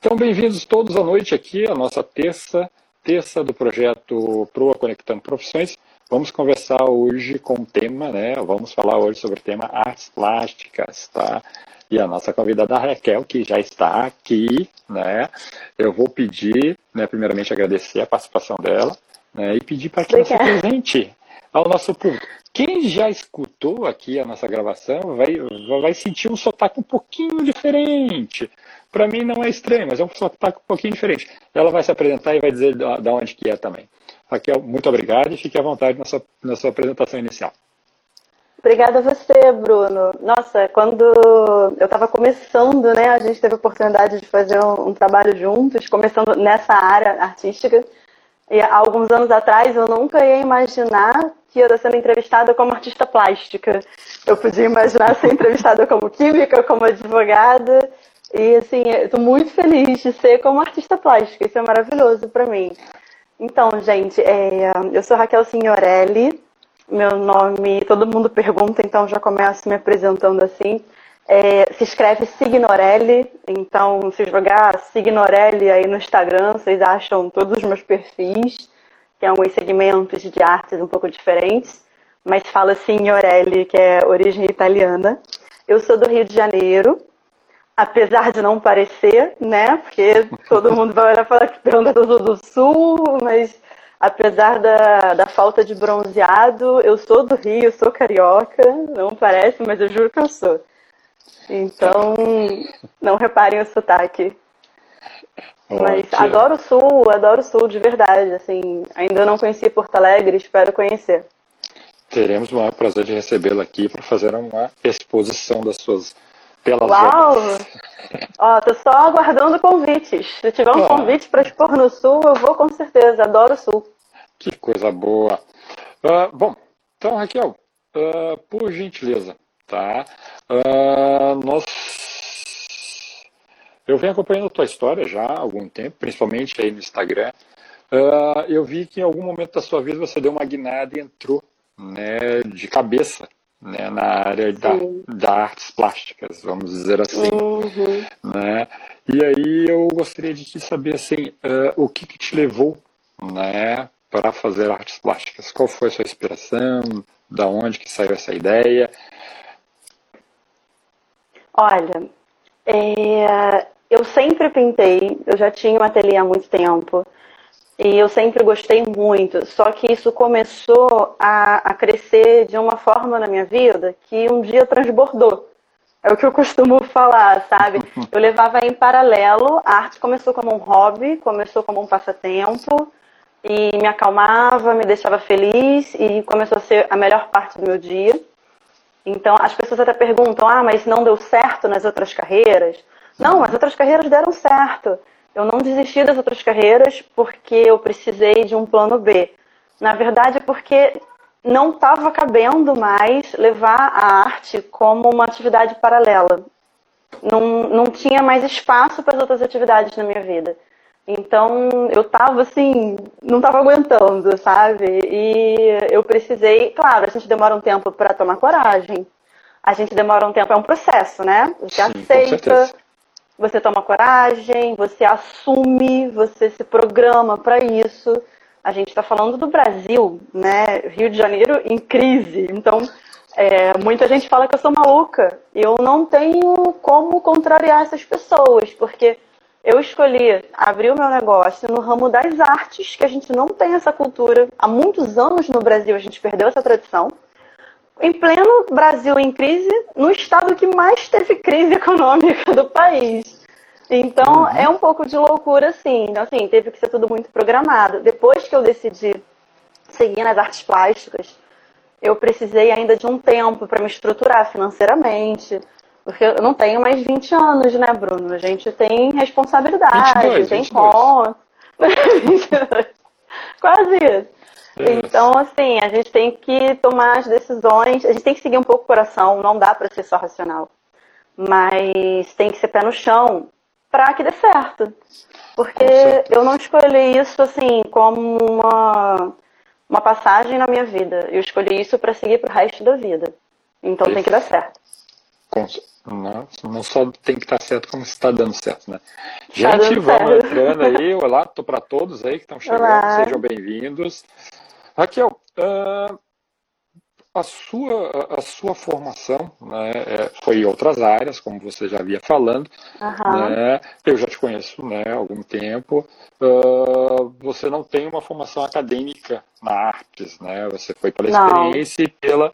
Então, bem-vindos todos à noite aqui, a nossa terça, terça do projeto Proa Conectando Profissões. Vamos conversar hoje com o tema, né? Vamos falar hoje sobre o tema artes plásticas, tá? E a nossa convidada Raquel, que já está aqui, né? Eu vou pedir, né, primeiramente agradecer a participação dela, né, e pedir para que ela se presente ao nosso público. Quem já escutou aqui a nossa gravação vai, vai sentir um sotaque um pouquinho diferente. Para mim não é estranho, mas é um sotaque um pouquinho diferente. Ela vai se apresentar e vai dizer da onde que é também. Raquel, muito obrigado e fique à vontade na sua, na sua apresentação inicial. Obrigada a você, Bruno. Nossa, quando eu estava começando, né, a gente teve a oportunidade de fazer um, um, trabalho juntos, começando nessa área artística. E há alguns anos atrás eu nunca ia imaginar que eu ia sendo entrevistada como artista plástica. Eu podia imaginar ser entrevistada como química, como advogada. E assim, estou muito feliz de ser como artista plástica. Isso é maravilhoso para mim. Então, gente, é, eu sou Raquel Signorelli. Meu nome, todo mundo pergunta, então já começo me apresentando assim. É, se escreve Signorelli, então se jogar Signorelli aí no Instagram, vocês acham todos os meus perfis, que é uns segmentos de artes um pouco diferentes, mas fala Signorelli, que é origem italiana. Eu sou do Rio de Janeiro, apesar de não parecer, né? Porque todo mundo vai olhar e falar que pergunta do, do Sul, mas apesar da, da falta de bronzeado, eu sou do Rio, sou carioca, não parece, mas eu juro que eu sou. Então, não reparem o sotaque. Mas Ótimo. adoro o Sul, adoro o Sul de verdade. Assim, ainda não conheci Porto Alegre, espero conhecer. Teremos o maior prazer de recebê-lo aqui para fazer uma exposição das suas pelas Uau! Ó, tô só aguardando convites. Se tiver um ah. convite para expor no Sul, eu vou com certeza. Adoro o Sul. Que coisa boa. Uh, bom, então, Raquel, uh, por gentileza, tá? Uh, nós... Eu venho acompanhando a tua história já há algum tempo, principalmente aí no Instagram. eu vi que em algum momento da sua vida você deu uma guinada e entrou né, de cabeça né, na área da, da, artes plásticas, vamos dizer assim. Uhum. Né? E aí eu gostaria de te saber assim, uh, o que, que, te levou né, para fazer artes plásticas? Qual foi a sua inspiração? Da onde que saiu essa ideia? Olha, é, eu sempre pintei, eu já tinha um ateliê há muito tempo. E eu sempre gostei muito, só que isso começou a, a crescer de uma forma na minha vida que um dia transbordou. É o que eu costumo falar, sabe? Eu levava em paralelo, a arte começou como um hobby, começou como um passatempo, e me acalmava, me deixava feliz, e começou a ser a melhor parte do meu dia. Então, as pessoas até perguntam, ah, mas não deu certo nas outras carreiras? Não, as outras carreiras deram certo. Eu não desisti das outras carreiras porque eu precisei de um plano B. Na verdade, é porque não estava cabendo mais levar a arte como uma atividade paralela. Não, não tinha mais espaço para as outras atividades na minha vida. Então eu estava assim, não estava aguentando, sabe? E eu precisei, claro, a gente demora um tempo para tomar coragem. A gente demora um tempo, é um processo, né? Você Sim, aceita, você toma coragem, você assume, você se programa para isso. A gente está falando do Brasil, né? Rio de Janeiro em crise. Então, é, muita gente fala que eu sou maluca. Eu não tenho como contrariar essas pessoas, porque eu escolhi abrir o meu negócio no ramo das artes, que a gente não tem essa cultura. Há muitos anos no Brasil a gente perdeu essa tradição. Em pleno Brasil em crise, no estado que mais teve crise econômica do país. Então, uhum. é um pouco de loucura, sim. Então, assim, teve que ser tudo muito programado. Depois que eu decidi seguir nas artes plásticas, eu precisei ainda de um tempo para me estruturar financeiramente. Porque eu não tenho mais 20 anos, né, Bruno? A gente tem responsabilidade, 22, tem conta. Quase isso. Então, assim, a gente tem que tomar as decisões, a gente tem que seguir um pouco o coração, não dá para ser só racional. Mas tem que ser pé no chão para que dê certo. Porque eu não escolhi isso assim como uma, uma passagem na minha vida. Eu escolhi isso para seguir pro resto da vida. Então Perfeito. tem que dar certo. não, não só tem que estar certo, como está dando certo, né? Tá Gente, vamos certo. entrando aí. Olá, estou para todos aí que estão chegando, Olá. sejam bem-vindos. Raquel, uh, a sua, a sua formação né, é, foi em outras áreas, como você já havia falando. Uhum. Né, eu já te conheço né, há algum tempo. Uh, você não tem uma formação acadêmica na artes, né? Você foi pela não. experiência e pela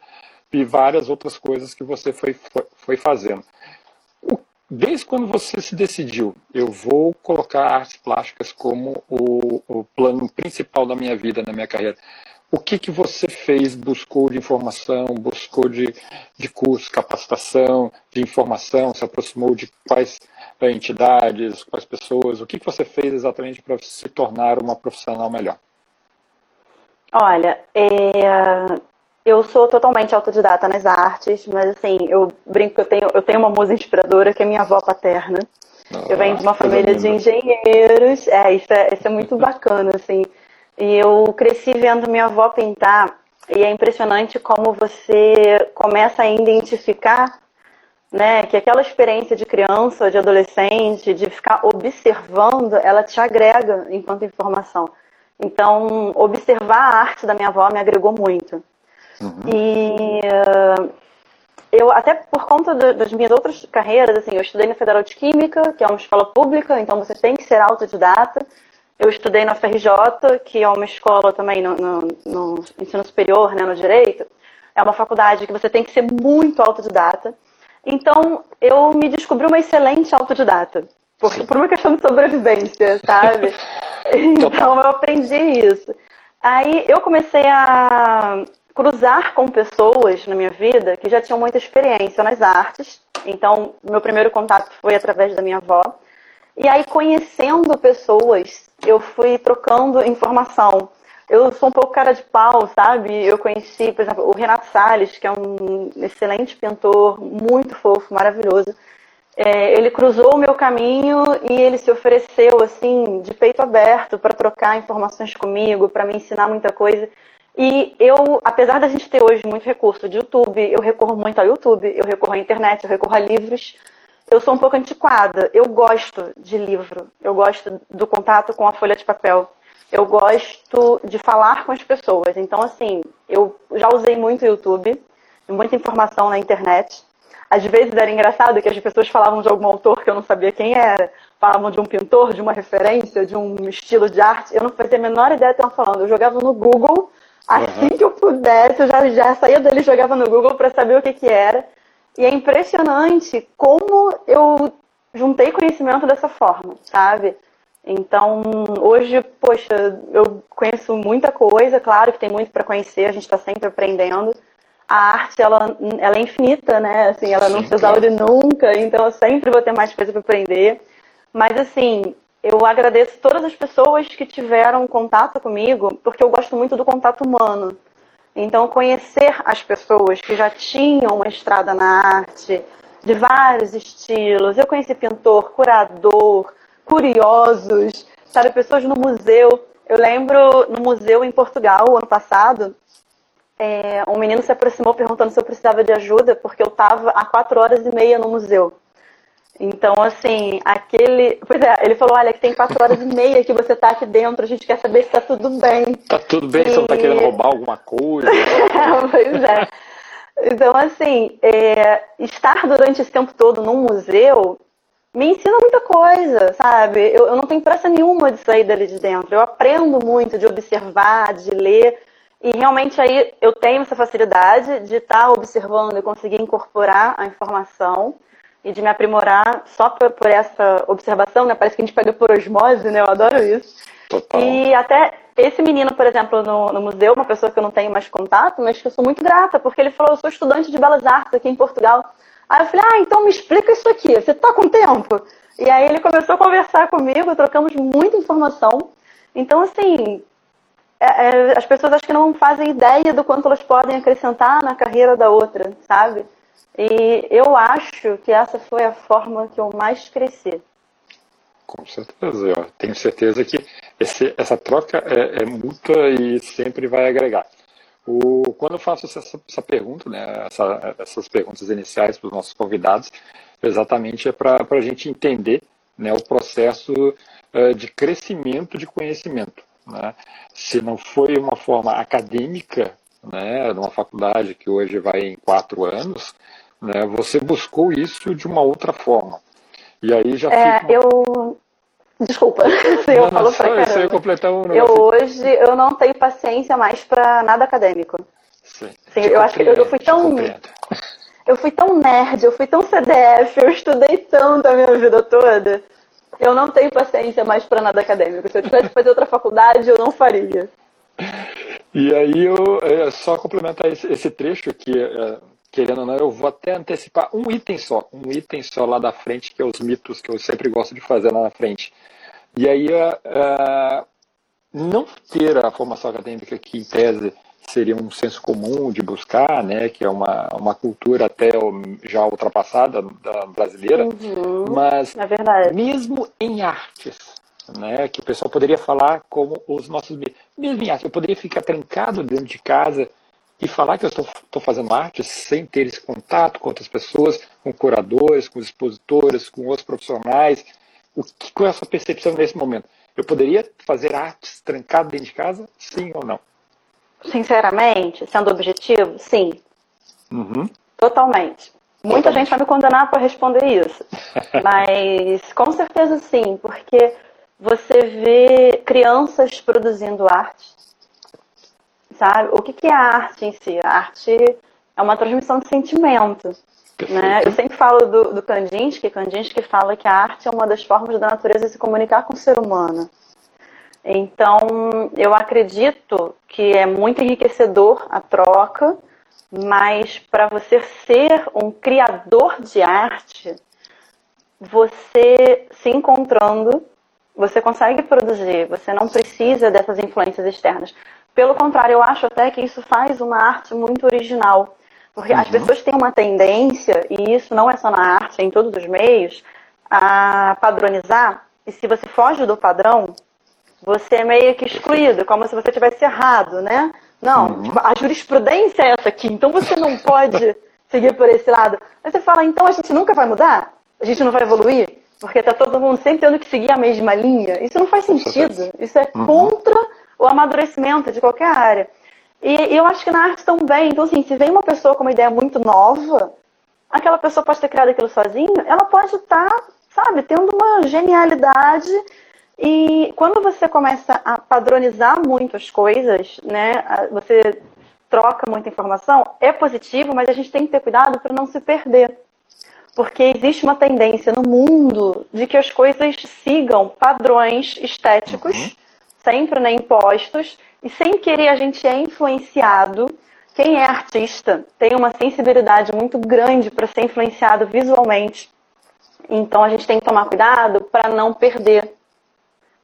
e várias outras coisas que você foi, foi, foi fazendo. Desde quando você se decidiu, eu vou colocar artes plásticas como o, o plano principal da minha vida, na minha carreira, o que, que você fez, buscou de informação, buscou de, de curso, capacitação, de informação, se aproximou de quais eh, entidades, quais pessoas, o que, que você fez exatamente para se tornar uma profissional melhor? Olha, é, eu sou totalmente autodidata nas artes, mas assim, eu brinco que eu tenho, eu tenho uma musa inspiradora que é minha avó paterna. Ah, eu venho de uma família de engenheiros, é isso, é, isso é muito bacana, assim. E eu cresci vendo minha avó pintar, e é impressionante como você começa a identificar né, que aquela experiência de criança, de adolescente, de ficar observando, ela te agrega enquanto informação. Então, observar a arte da minha avó me agregou muito. Uhum. E uh, eu, até por conta de, das minhas outras carreiras, assim, eu estudei na Federal de Química, que é uma escola pública, então você tem que ser autodidata. Eu estudei na FRJ, que é uma escola também no, no, no ensino superior, né, no direito. É uma faculdade que você tem que ser muito autodidata. Então, eu me descobri uma excelente autodidata. Por, por uma questão de sobrevivência, sabe? então, eu aprendi isso. Aí, eu comecei a cruzar com pessoas na minha vida que já tinham muita experiência nas artes. Então, meu primeiro contato foi através da minha avó. E aí, conhecendo pessoas, eu fui trocando informação. Eu sou um pouco cara de pau, sabe? Eu conheci, por exemplo, o Renato Salles, que é um excelente pintor, muito fofo, maravilhoso. É, ele cruzou o meu caminho e ele se ofereceu, assim, de peito aberto, para trocar informações comigo, para me ensinar muita coisa. E eu, apesar da gente ter hoje muito recurso de YouTube, eu recorro muito ao YouTube, eu recorro à internet, eu recorro a livros. Eu sou um pouco antiquada. Eu gosto de livro. Eu gosto do contato com a folha de papel. Eu gosto de falar com as pessoas. Então, assim, eu já usei muito o YouTube, muita informação na internet. Às vezes era engraçado que as pessoas falavam de algum autor que eu não sabia quem era, falavam de um pintor, de uma referência, de um estilo de arte. Eu não fazia a menor ideia do que estavam falando. Eu jogava no Google Assim uhum. que eu pudesse, eu já, já saía dele e jogava no Google para saber o que, que era. E é impressionante como eu juntei conhecimento dessa forma, sabe? Então, hoje, poxa, eu conheço muita coisa, claro que tem muito para conhecer, a gente está sempre aprendendo. A arte, ela, ela é infinita, né? Assim, ela não se exaure nunca, então eu sempre vou ter mais coisa para aprender. Mas, assim, eu agradeço todas as pessoas que tiveram contato comigo, porque eu gosto muito do contato humano. Então, conhecer as pessoas que já tinham uma estrada na arte, de vários estilos. Eu conheci pintor, curador, curiosos, sabe, pessoas no museu. Eu lembro no museu em Portugal, ano passado, é, um menino se aproximou perguntando se eu precisava de ajuda, porque eu estava há quatro horas e meia no museu. Então, assim, aquele. Pois é, ele falou: olha, que tem quatro horas e meia que você tá aqui dentro, a gente quer saber se tá tudo bem. Tá tudo bem, e... você não tá querendo roubar alguma coisa. pois é. Então, assim, é, estar durante esse tempo todo num museu me ensina muita coisa, sabe? Eu, eu não tenho pressa nenhuma de sair dali de dentro. Eu aprendo muito de observar, de ler. E realmente aí eu tenho essa facilidade de estar tá observando e conseguir incorporar a informação e de me aprimorar só por, por, essa observação, né? Parece que a gente pega por osmose, né? Eu adoro isso. Total. E até esse menino, por exemplo, no, no, museu, uma pessoa que eu não tenho mais contato, mas que eu sou muito grata, porque ele falou, eu sou estudante de Belas Artes aqui em Portugal. Aí eu falei, ah, então me explica isso aqui, você tá com tempo? E aí ele começou a conversar comigo, trocamos muita informação. Então, assim, é, é, as pessoas acho que não fazem ideia do quanto elas podem acrescentar na carreira da outra, sabe? E eu acho que essa foi a forma que eu mais cresci. Com certeza, eu tenho certeza que esse, essa troca é, é mútua e sempre vai agregar. O, quando eu faço essa, essa pergunta, né, essa, essas perguntas iniciais para os nossos convidados, exatamente é para a gente entender né, o processo uh, de crescimento de conhecimento. Né? Se não foi uma forma acadêmica, né, numa faculdade que hoje vai em quatro anos, né, você buscou isso de uma outra forma. E aí já é, fica... Eu... Desculpa, eu não, falo pra caramba. Eu, completar um eu hoje eu não tenho paciência mais para nada acadêmico. Sim. Sim eu acho que eu, fui tão eu fui tão nerd, eu fui tão CDF, eu estudei tanto a minha vida toda. Eu não tenho paciência mais para nada acadêmico. Se eu tivesse que fazer outra faculdade, eu não faria. E aí eu é, só complementar esse, esse trecho aqui, é, querendo ou não, eu vou até antecipar um item só, um item só lá da frente, que é os mitos que eu sempre gosto de fazer lá na frente. E aí, uh, não ter a formação acadêmica que, em tese, seria um senso comum de buscar, né, que é uma, uma cultura até já ultrapassada da brasileira, uhum, mas é mesmo em artes, né, que o pessoal poderia falar como os nossos mesmo em artes, eu poderia ficar trancado dentro de casa e falar que eu estou fazendo arte sem ter esse contato com outras pessoas, com curadores, com expositores, com outros profissionais. O que, qual é a sua percepção nesse momento? Eu poderia fazer artes trancado dentro de casa? Sim ou não? Sinceramente, sendo objetivo, sim. Uhum. Totalmente. Muita Totalmente. gente vai me condenar por responder isso. Mas com certeza sim, porque você vê crianças produzindo arte sabe? O que, que é a arte em si? A arte é uma transmissão de sentimento. Né? Eu sempre falo do, do Kandinsky, Kandinsky fala que a arte é uma das formas da natureza se comunicar com o ser humano. Então, eu acredito que é muito enriquecedor a troca, mas para você ser um criador de arte, você se encontrando, você consegue produzir, você não precisa dessas influências externas. Pelo contrário, eu acho até que isso faz uma arte muito original. Porque uhum. as pessoas têm uma tendência, e isso não é só na arte, é em todos os meios, a padronizar. E se você foge do padrão, você é meio que excluído, como se você tivesse errado, né? Não, uhum. tipo, a jurisprudência é essa aqui, então você não pode seguir por esse lado. Aí você fala, então a gente nunca vai mudar? A gente não vai evoluir? Porque tá todo mundo sempre tendo que seguir a mesma linha. Isso não faz sentido. Isso é uhum. O amadurecimento de qualquer área. E, e, eu acho que na arte também. Então, assim, se vem uma pessoa com uma ideia muito nova, aquela pessoa pode ter criado aquilo sozinha, ela pode estar, tá, sabe, tendo uma genialidade. E quando você começa a padronizar muito as coisas, né, você troca muita informação, é positivo, mas a gente tem que ter cuidado para não se perder. Porque existe uma tendência no mundo de que as coisas sigam padrões estéticos. Uhum sempre né, impostos, e sem querer a gente é influenciado. Quem é artista tem uma sensibilidade muito grande para ser influenciado visualmente. Então a gente tem que tomar cuidado para não perder,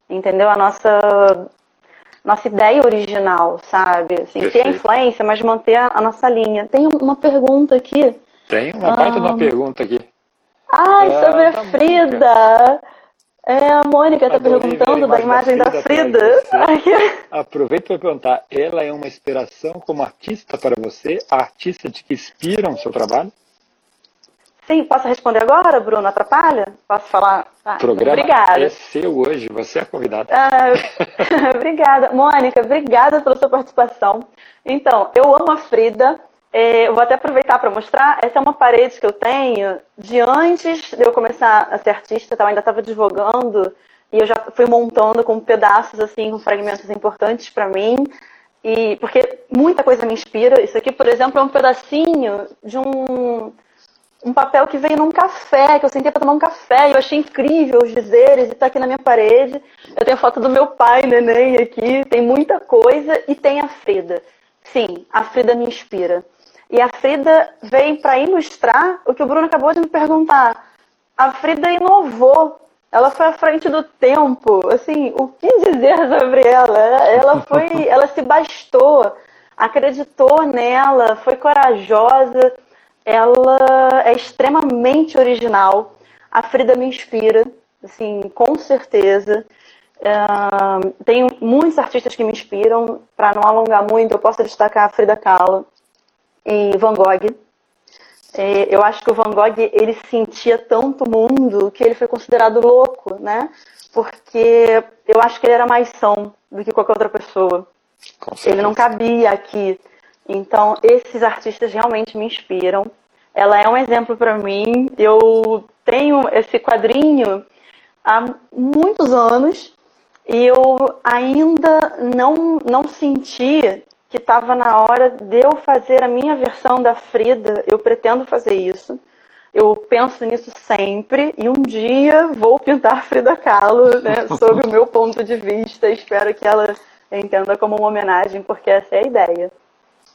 entendeu? A nossa nossa ideia original, sabe? Assim, ter a influência, mas manter a, a, nossa linha. Tem uma pergunta aqui. Tem uma baita ah, uma pergunta aqui. Ai, é, sobre a tá Frida. É, a Mônica está perguntando da imagem da Frida. Da Frida. Aproveita para perguntar, ela é uma inspiração como artista para você? A artista que inspira o seu trabalho? Sim, posso responder agora, Bruno? Atrapalha? Posso falar? Ah, programa obrigada. é seu hoje, você é convidada. Ah, obrigada. Mônica, obrigada pela sua participação. Então, eu amo a Frida, é, eu vou até aproveitar para mostrar. Essa é uma parede que eu tenho de antes de eu começar a ser artista, tá? eu ainda estava divulgando e eu já fui montando com pedaços assim, com fragmentos importantes para mim. E porque muita coisa me inspira. Isso aqui, por exemplo, é um pedacinho de um, um papel que veio num café, que eu sentei para tomar um café e eu achei incrível os dizeres e está aqui na minha parede. Eu tenho foto do meu pai, neném, aqui. Tem muita coisa e tem a Frida. Sim, a Frida me inspira. E a Frida vem para ilustrar o que o Bruno acabou de me perguntar. A Frida inovou. Ela foi à frente do tempo. Assim, o que dizer sobre ela? Ela foi, ela se bastou, acreditou nela, foi corajosa. Ela é extremamente original. A Frida me inspira, assim, com certeza. Uh, tenho muitos artistas que me inspiram. Para não alongar muito, eu posso destacar Frida Kahlo e Van Gogh. É, eu acho que o Van Gogh ele sentia tanto mundo que ele foi considerado louco, né? Porque eu acho que ele era mais são do que qualquer outra pessoa. Ele não cabia aqui. Então, esses artistas realmente me inspiram. Ela é um exemplo para mim. Eu tenho esse quadrinho há muitos anos e eu ainda não, não senti que estava na hora de eu fazer a minha versão da Frida. Eu pretendo fazer isso. Eu penso nisso sempre e um dia vou pintar Frida Kahlo, né, sob o meu ponto de vista. Espero que ela entenda como uma homenagem, porque essa é a ideia.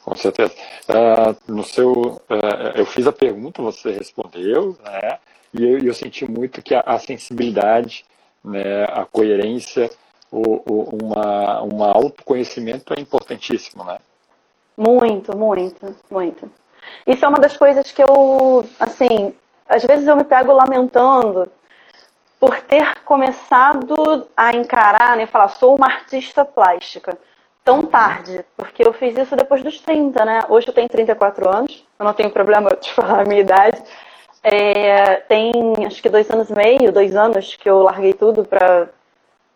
Com certeza. Uh, no seu, uh, eu fiz a pergunta, você respondeu, né? E eu, eu senti muito que a, a sensibilidade, né, a coerência, o, o, uma, um autoconhecimento é importantíssimo, né? Muito, muito, muito. Isso é uma das coisas que eu, assim, às vezes eu me pego lamentando por ter começado a encarar, né, falar, sou uma artista plástica tão tarde, porque eu fiz isso depois dos 30, né? Hoje eu tenho 34 anos, eu não tenho problema de falar a minha idade. É, tem acho que dois anos e meio, dois anos que eu larguei tudo para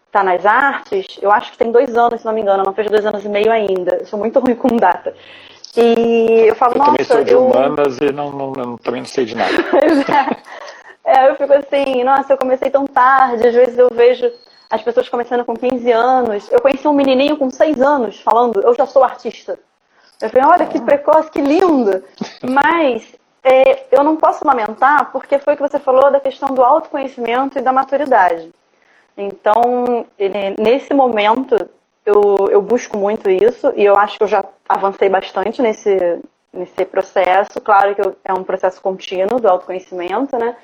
estar tá nas artes. Eu acho que tem dois anos, se não me engano, não fez dois anos e meio ainda. Eu sou muito ruim com data. E eu falo, eu nossa. Também sou de eu... humanas e não, não, não, também não sei de nada. é. é, eu fico assim, nossa, eu comecei tão tarde, às vezes eu vejo as pessoas começando com 15 anos. Eu conheci um menininho com 6 anos falando, eu já sou artista. Eu falei, olha que precoce, que lindo. Mas é, eu não posso lamentar porque foi o que você falou da questão do autoconhecimento e da maturidade. Então, nesse momento, eu, eu busco muito isso e eu acho que eu já avancei bastante nesse, nesse processo. Claro que eu, é um processo contínuo do autoconhecimento, né?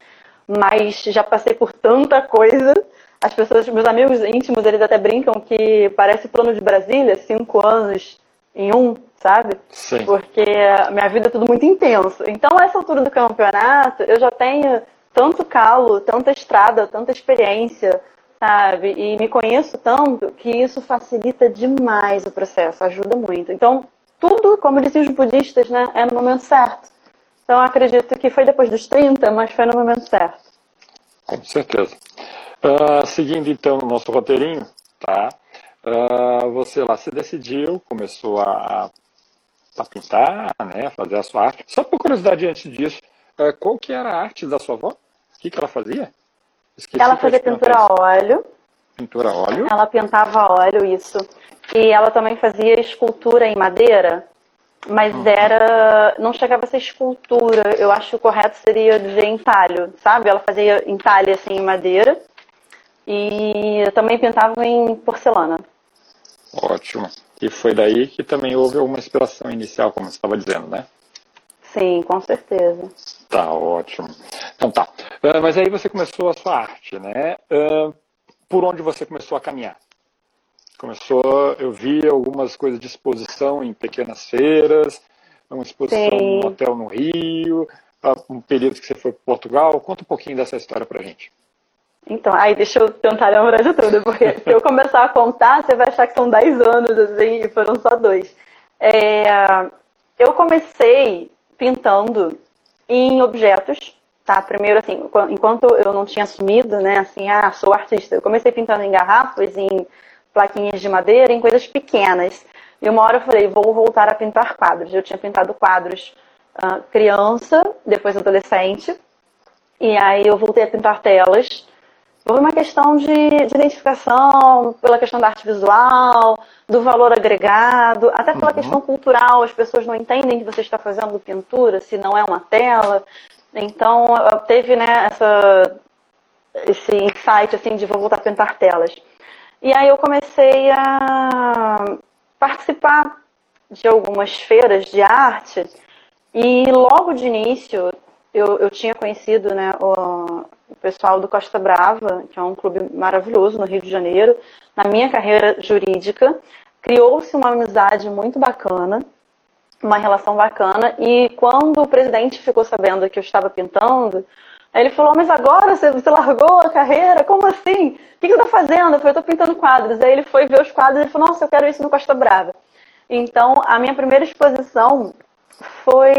Mas já passei por tanta coisa. As pessoas, meus amigos íntimos, eles até brincam que parece plano de Brasília, cinco anos em um, sabe? Sim. Porque a minha vida é tudo muito intenso. Então, essa altura do campeonato, eu já tenho tanto calo, tanta estrada, tanta experiência, sabe? E me conheço tanto que isso facilita demais o processo, ajuda muito. Então, tudo, como dizem os budistas, né, é no momento certo. Então, acredito que foi depois dos 30, mas foi no momento certo. Com certeza. Uh, seguindo então o nosso roteirinho, tá? Uh, você lá se decidiu, começou a, a pintar, né, fazer a sua arte. Só por curiosidade antes disso, uh, qual que era a arte da sua avó? O que, que ela fazia? Esqueci ela fazia pintura a óleo. Pintura a óleo? Ela pintava a óleo, isso. E ela também fazia escultura em madeira, mas uhum. era. não chegava a ser escultura. Eu acho que o correto seria dizer entalho, sabe? Ela fazia entalhe assim em madeira e também pintava em porcelana. Ótimo. E foi daí que também houve uma inspiração inicial, como você estava dizendo, né? Sim, com certeza. Tá ótimo. Então tá. Uh, mas aí você começou a sua arte, né? Uh, por onde você começou a caminhar? Começou, eu vi algumas coisas de exposição em pequenas feiras, uma exposição Sim. no hotel no Rio, um período que você foi para Portugal. Conta um pouquinho dessa história pra gente. Então, aí deixa eu tentar lembrar de tudo, porque se eu começar a contar, você vai achar que são 10 anos, assim, e foram só dois. É, eu comecei pintando em objetos, tá? Primeiro, assim, enquanto eu não tinha assumido, né, assim, ah, sou artista, eu comecei pintando em garrafas, em plaquinhas de madeira, em coisas pequenas. E uma hora eu falei, vou voltar a pintar quadros. Eu tinha pintado quadros uh, criança, depois adolescente, e aí eu voltei a pintar telas. Houve uma questão de, de, identificação, pela questão da arte visual, do valor agregado, até pela uhum. questão cultural. As pessoas não entendem que você está fazendo pintura se não é uma tela. Então, teve né, essa, esse insight assim, de vou voltar a pintar telas. E aí eu comecei a participar de algumas feiras de arte e logo de início eu, eu tinha conhecido né, o, o pessoal do Costa Brava, que é um clube maravilhoso no Rio de Janeiro, na minha carreira jurídica. Criou-se uma amizade muito bacana, uma relação bacana, e quando o presidente ficou sabendo que eu estava pintando, ele falou, mas agora você, largou a carreira? Como assim? O que, você tá fazendo? Eu falei, tô pintando quadros. Aí ele foi ver os quadros e falou, nossa, eu quero isso no Costa Brava. Então, a minha primeira exposição foi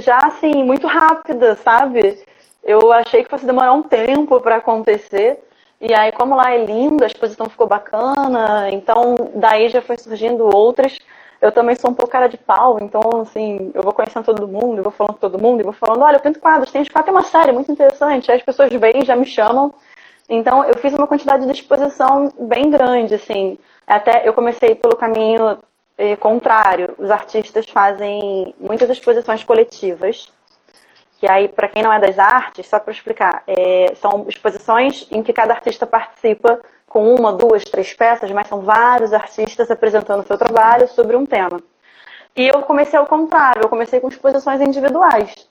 já assim, muito rápida, sabe? Eu achei que fosse demorar um tempo para acontecer. E aí, como lá é lindo, a exposição ficou bacana, então daí já foi surgindo outras. Eu também sou um pouco cara de pau, então assim, eu vou conhecendo todo mundo, eu vou falando com todo mundo, e vou falando, olha, eu pinto quadros, tem quadros, é uma série muito interessante. Aí as pessoas vêm, já me chamam. Então eu fiz uma quantidade de exposição bem grande, assim. Até eu comecei pelo caminho eh, contrário. Os artistas fazem muitas exposições coletivas que aí, para quem não é das artes, só para explicar, é, são exposições em que cada artista participa com uma, duas, três peças, mas são vários artistas apresentando seu trabalho sobre um tema. E eu comecei ao contrário, eu comecei com exposições individuais.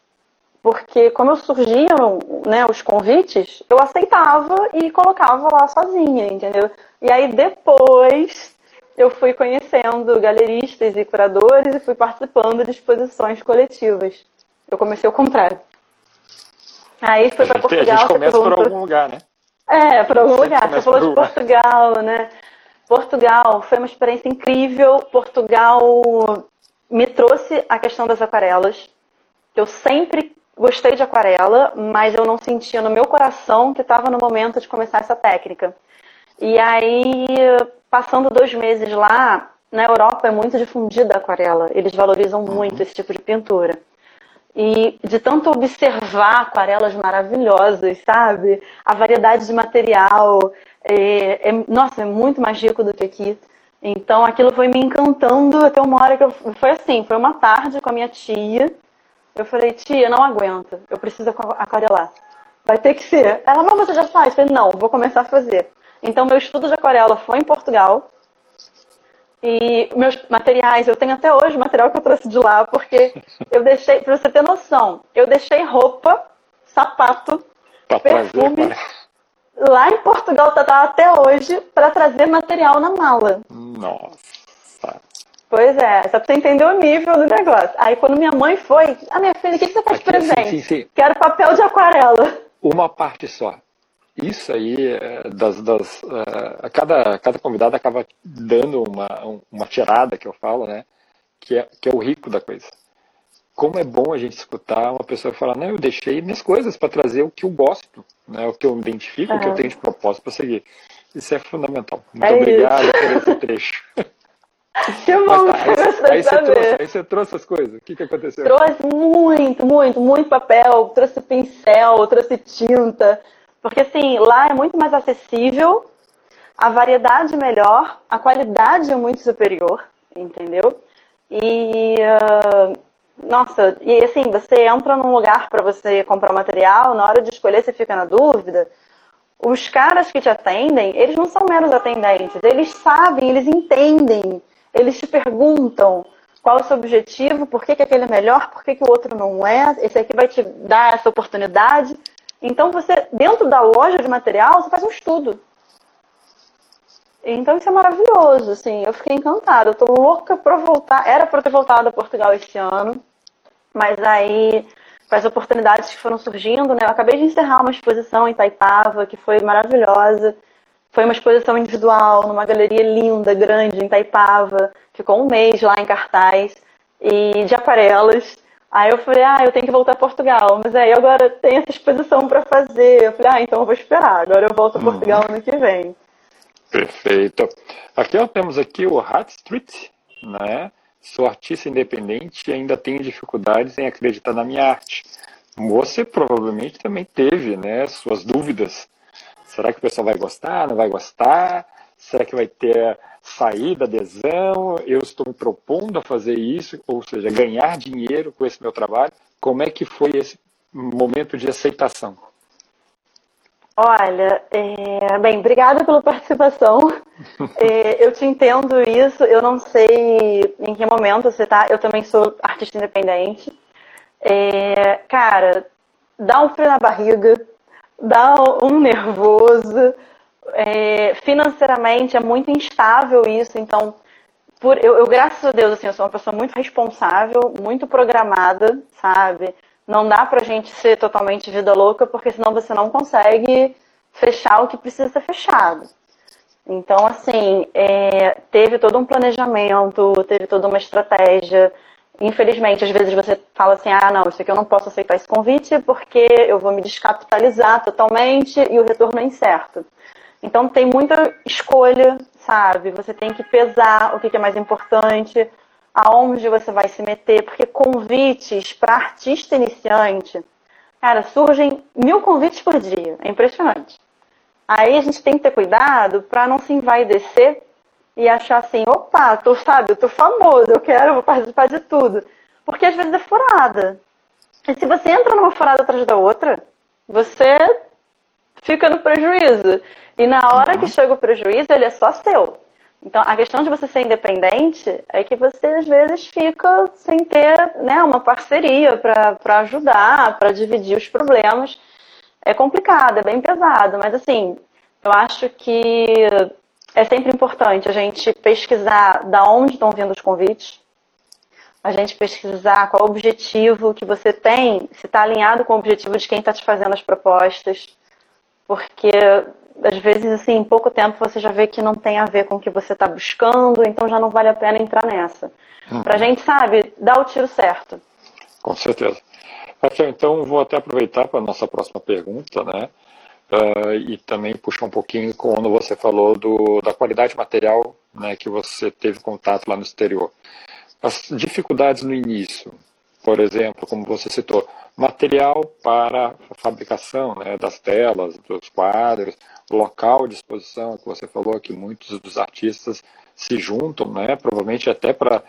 Porque como surgiam né, os convites, eu aceitava e colocava lá sozinha, entendeu? E aí depois eu fui conhecendo galeristas e curadores e fui participando de exposições coletivas. Eu comecei ao contrário. Aí foi para Portugal. A gente começa por algum lugar, né? É, por algum lugar. Você falou de Portugal, né? Portugal foi uma experiência incrível. Portugal me trouxe a questão das aquarelas. Eu sempre gostei de aquarela, mas eu não sentia no meu coração que estava no momento de começar essa técnica. E aí, passando dois meses lá, na Europa é muito difundida a aquarela. Eles valorizam muito esse tipo de pintura. E de tanto observar aquarelas maravilhosas, sabe? A variedade de material. É, é, nossa, é muito mais rico do que aqui. Então aquilo foi me encantando até uma hora que eu. Foi assim, foi uma tarde com a minha tia. Eu falei, tia, não aguento, eu preciso aquarelar. Vai ter que ser. Ela, mas você já faz? Eu falei, não, vou começar a fazer. Então meu estudo de aquarela foi em Portugal. E meus materiais, eu tenho até hoje o material que eu trouxe de lá, porque eu deixei, pra você ter noção, eu deixei roupa, sapato, pra perfume trazer, lá em Portugal, tá, tá até hoje, para trazer material na mala. Nossa. Pois é, só pra você entender o nível do negócio. Aí quando minha mãe foi, a ah, minha filha, o que, que você faz de presente? Sim, sim, sim. Quero papel de aquarela. Uma parte só isso aí, é, das, das, uh, cada, cada convidado acaba dando uma, uma tirada, que eu falo, né? Que é, que é o rico da coisa. Como é bom a gente escutar uma pessoa falar, não, eu deixei minhas coisas para trazer o que eu gosto, né, o que eu identifico, uhum. o que eu tenho de propósito para seguir. Isso é fundamental. Muito é obrigado por esse trecho. Que bom, tá, aí, aí, você trouxe, aí você trouxe as coisas. O que, que aconteceu? Trouxe muito, muito, muito papel, trouxe pincel, trouxe tinta, porque assim, lá é muito mais acessível, a variedade é melhor, a qualidade é muito superior, entendeu? E uh, nossa, e assim, você entra num lugar para você comprar material, na hora de escolher você fica na dúvida. Os caras que te atendem, eles não são meros atendentes, eles sabem, eles entendem, eles te perguntam qual é o seu objetivo, por que, que aquele é melhor, por que, que o outro não é, esse aqui vai te dar essa oportunidade. Então você, dentro da loja de material, você faz um estudo. Então isso é maravilhoso, assim, eu fiquei encantada. Eu tô louca para voltar. Era para ter voltado a Portugal esse ano, mas aí com as oportunidades que foram surgindo, né? Eu acabei de encerrar uma exposição em Taipava, que foi maravilhosa. Foi uma exposição individual, numa galeria linda, grande, em Taipava. Ficou um mês lá em cartaz. E de aquarelas. Aí eu falei, ah, eu tenho que voltar a Portugal, mas aí agora tem essa exposição para fazer. Eu falei, ah, então eu vou esperar, agora eu volto a uhum. Portugal hum. ano que vem. Perfeito. Aqui ó, temos aqui o Hat Street, né? Sou artista independente e ainda tenho dificuldades em acreditar na minha arte. Você provavelmente também teve, né, suas dúvidas. Será que o pessoal vai gostar, não vai gostar? Será que vai ter saída, adesão? Eu estou me propondo a fazer isso, ou seja, ganhar dinheiro com esse meu trabalho. Como é que foi esse momento de aceitação? Olha, é... bem, obrigada pela participação. é, eu te entendo isso. Eu não sei em que momento você está. Eu também sou artista independente. É... Cara, dá um frio na barriga, dá um nervoso é, financeiramente é muito instável isso, então por, eu, eu, graças a Deus, assim, eu sou uma pessoa muito responsável, muito programada, sabe? Não dá pra gente ser totalmente vida louca, porque senão você não consegue fechar o que precisa ser fechado. Então, assim, é, teve todo um planejamento, teve toda uma estratégia. Infelizmente, às vezes você fala assim: ah, não, isso aqui eu não posso aceitar esse convite porque eu vou me descapitalizar totalmente e o retorno é incerto. Então, tem muita escolha, sabe? Você tem que pesar o que é mais importante, aonde você vai se meter, porque convites para artista iniciante, cara, surgem mil convites por dia. É impressionante. Aí a gente tem que ter cuidado para não se envaidecer e achar assim, opa, tô, sabe, eu tô famoso, eu quero, participar de tudo. Porque às vezes é furada. E se você entra numa furada atrás da outra, você fica no prejuízo. E na hora que chega o prejuízo, ele é só seu. Então, a questão de você ser independente é que você, às vezes, fica sem ter né, uma parceria para ajudar, para dividir os problemas é complicado, é bem pesado, mas assim, eu acho que é sempre importante a gente pesquisar da onde estão vindo os convites, a gente pesquisar qual o objetivo que você tem, se está alinhado com o objetivo de quem está te fazendo as propostas, porque às vezes assim, em pouco tempo você já vê que não tem a ver com o que você está buscando, então já não vale a pena entrar nessa. Uhum. Pra gente, sabe, dar o tiro certo. Com certeza. Rafael, então vou até aproveitar para a nossa próxima pergunta, né? Uh, e também puxar um pouquinho quando você falou do, da qualidade material né, que você teve contato lá no exterior. As dificuldades no início, por exemplo, como você citou, material para a fabricação né, das telas, dos quadros, local de exposição, que você falou que muitos dos artistas se juntam, né, provavelmente até para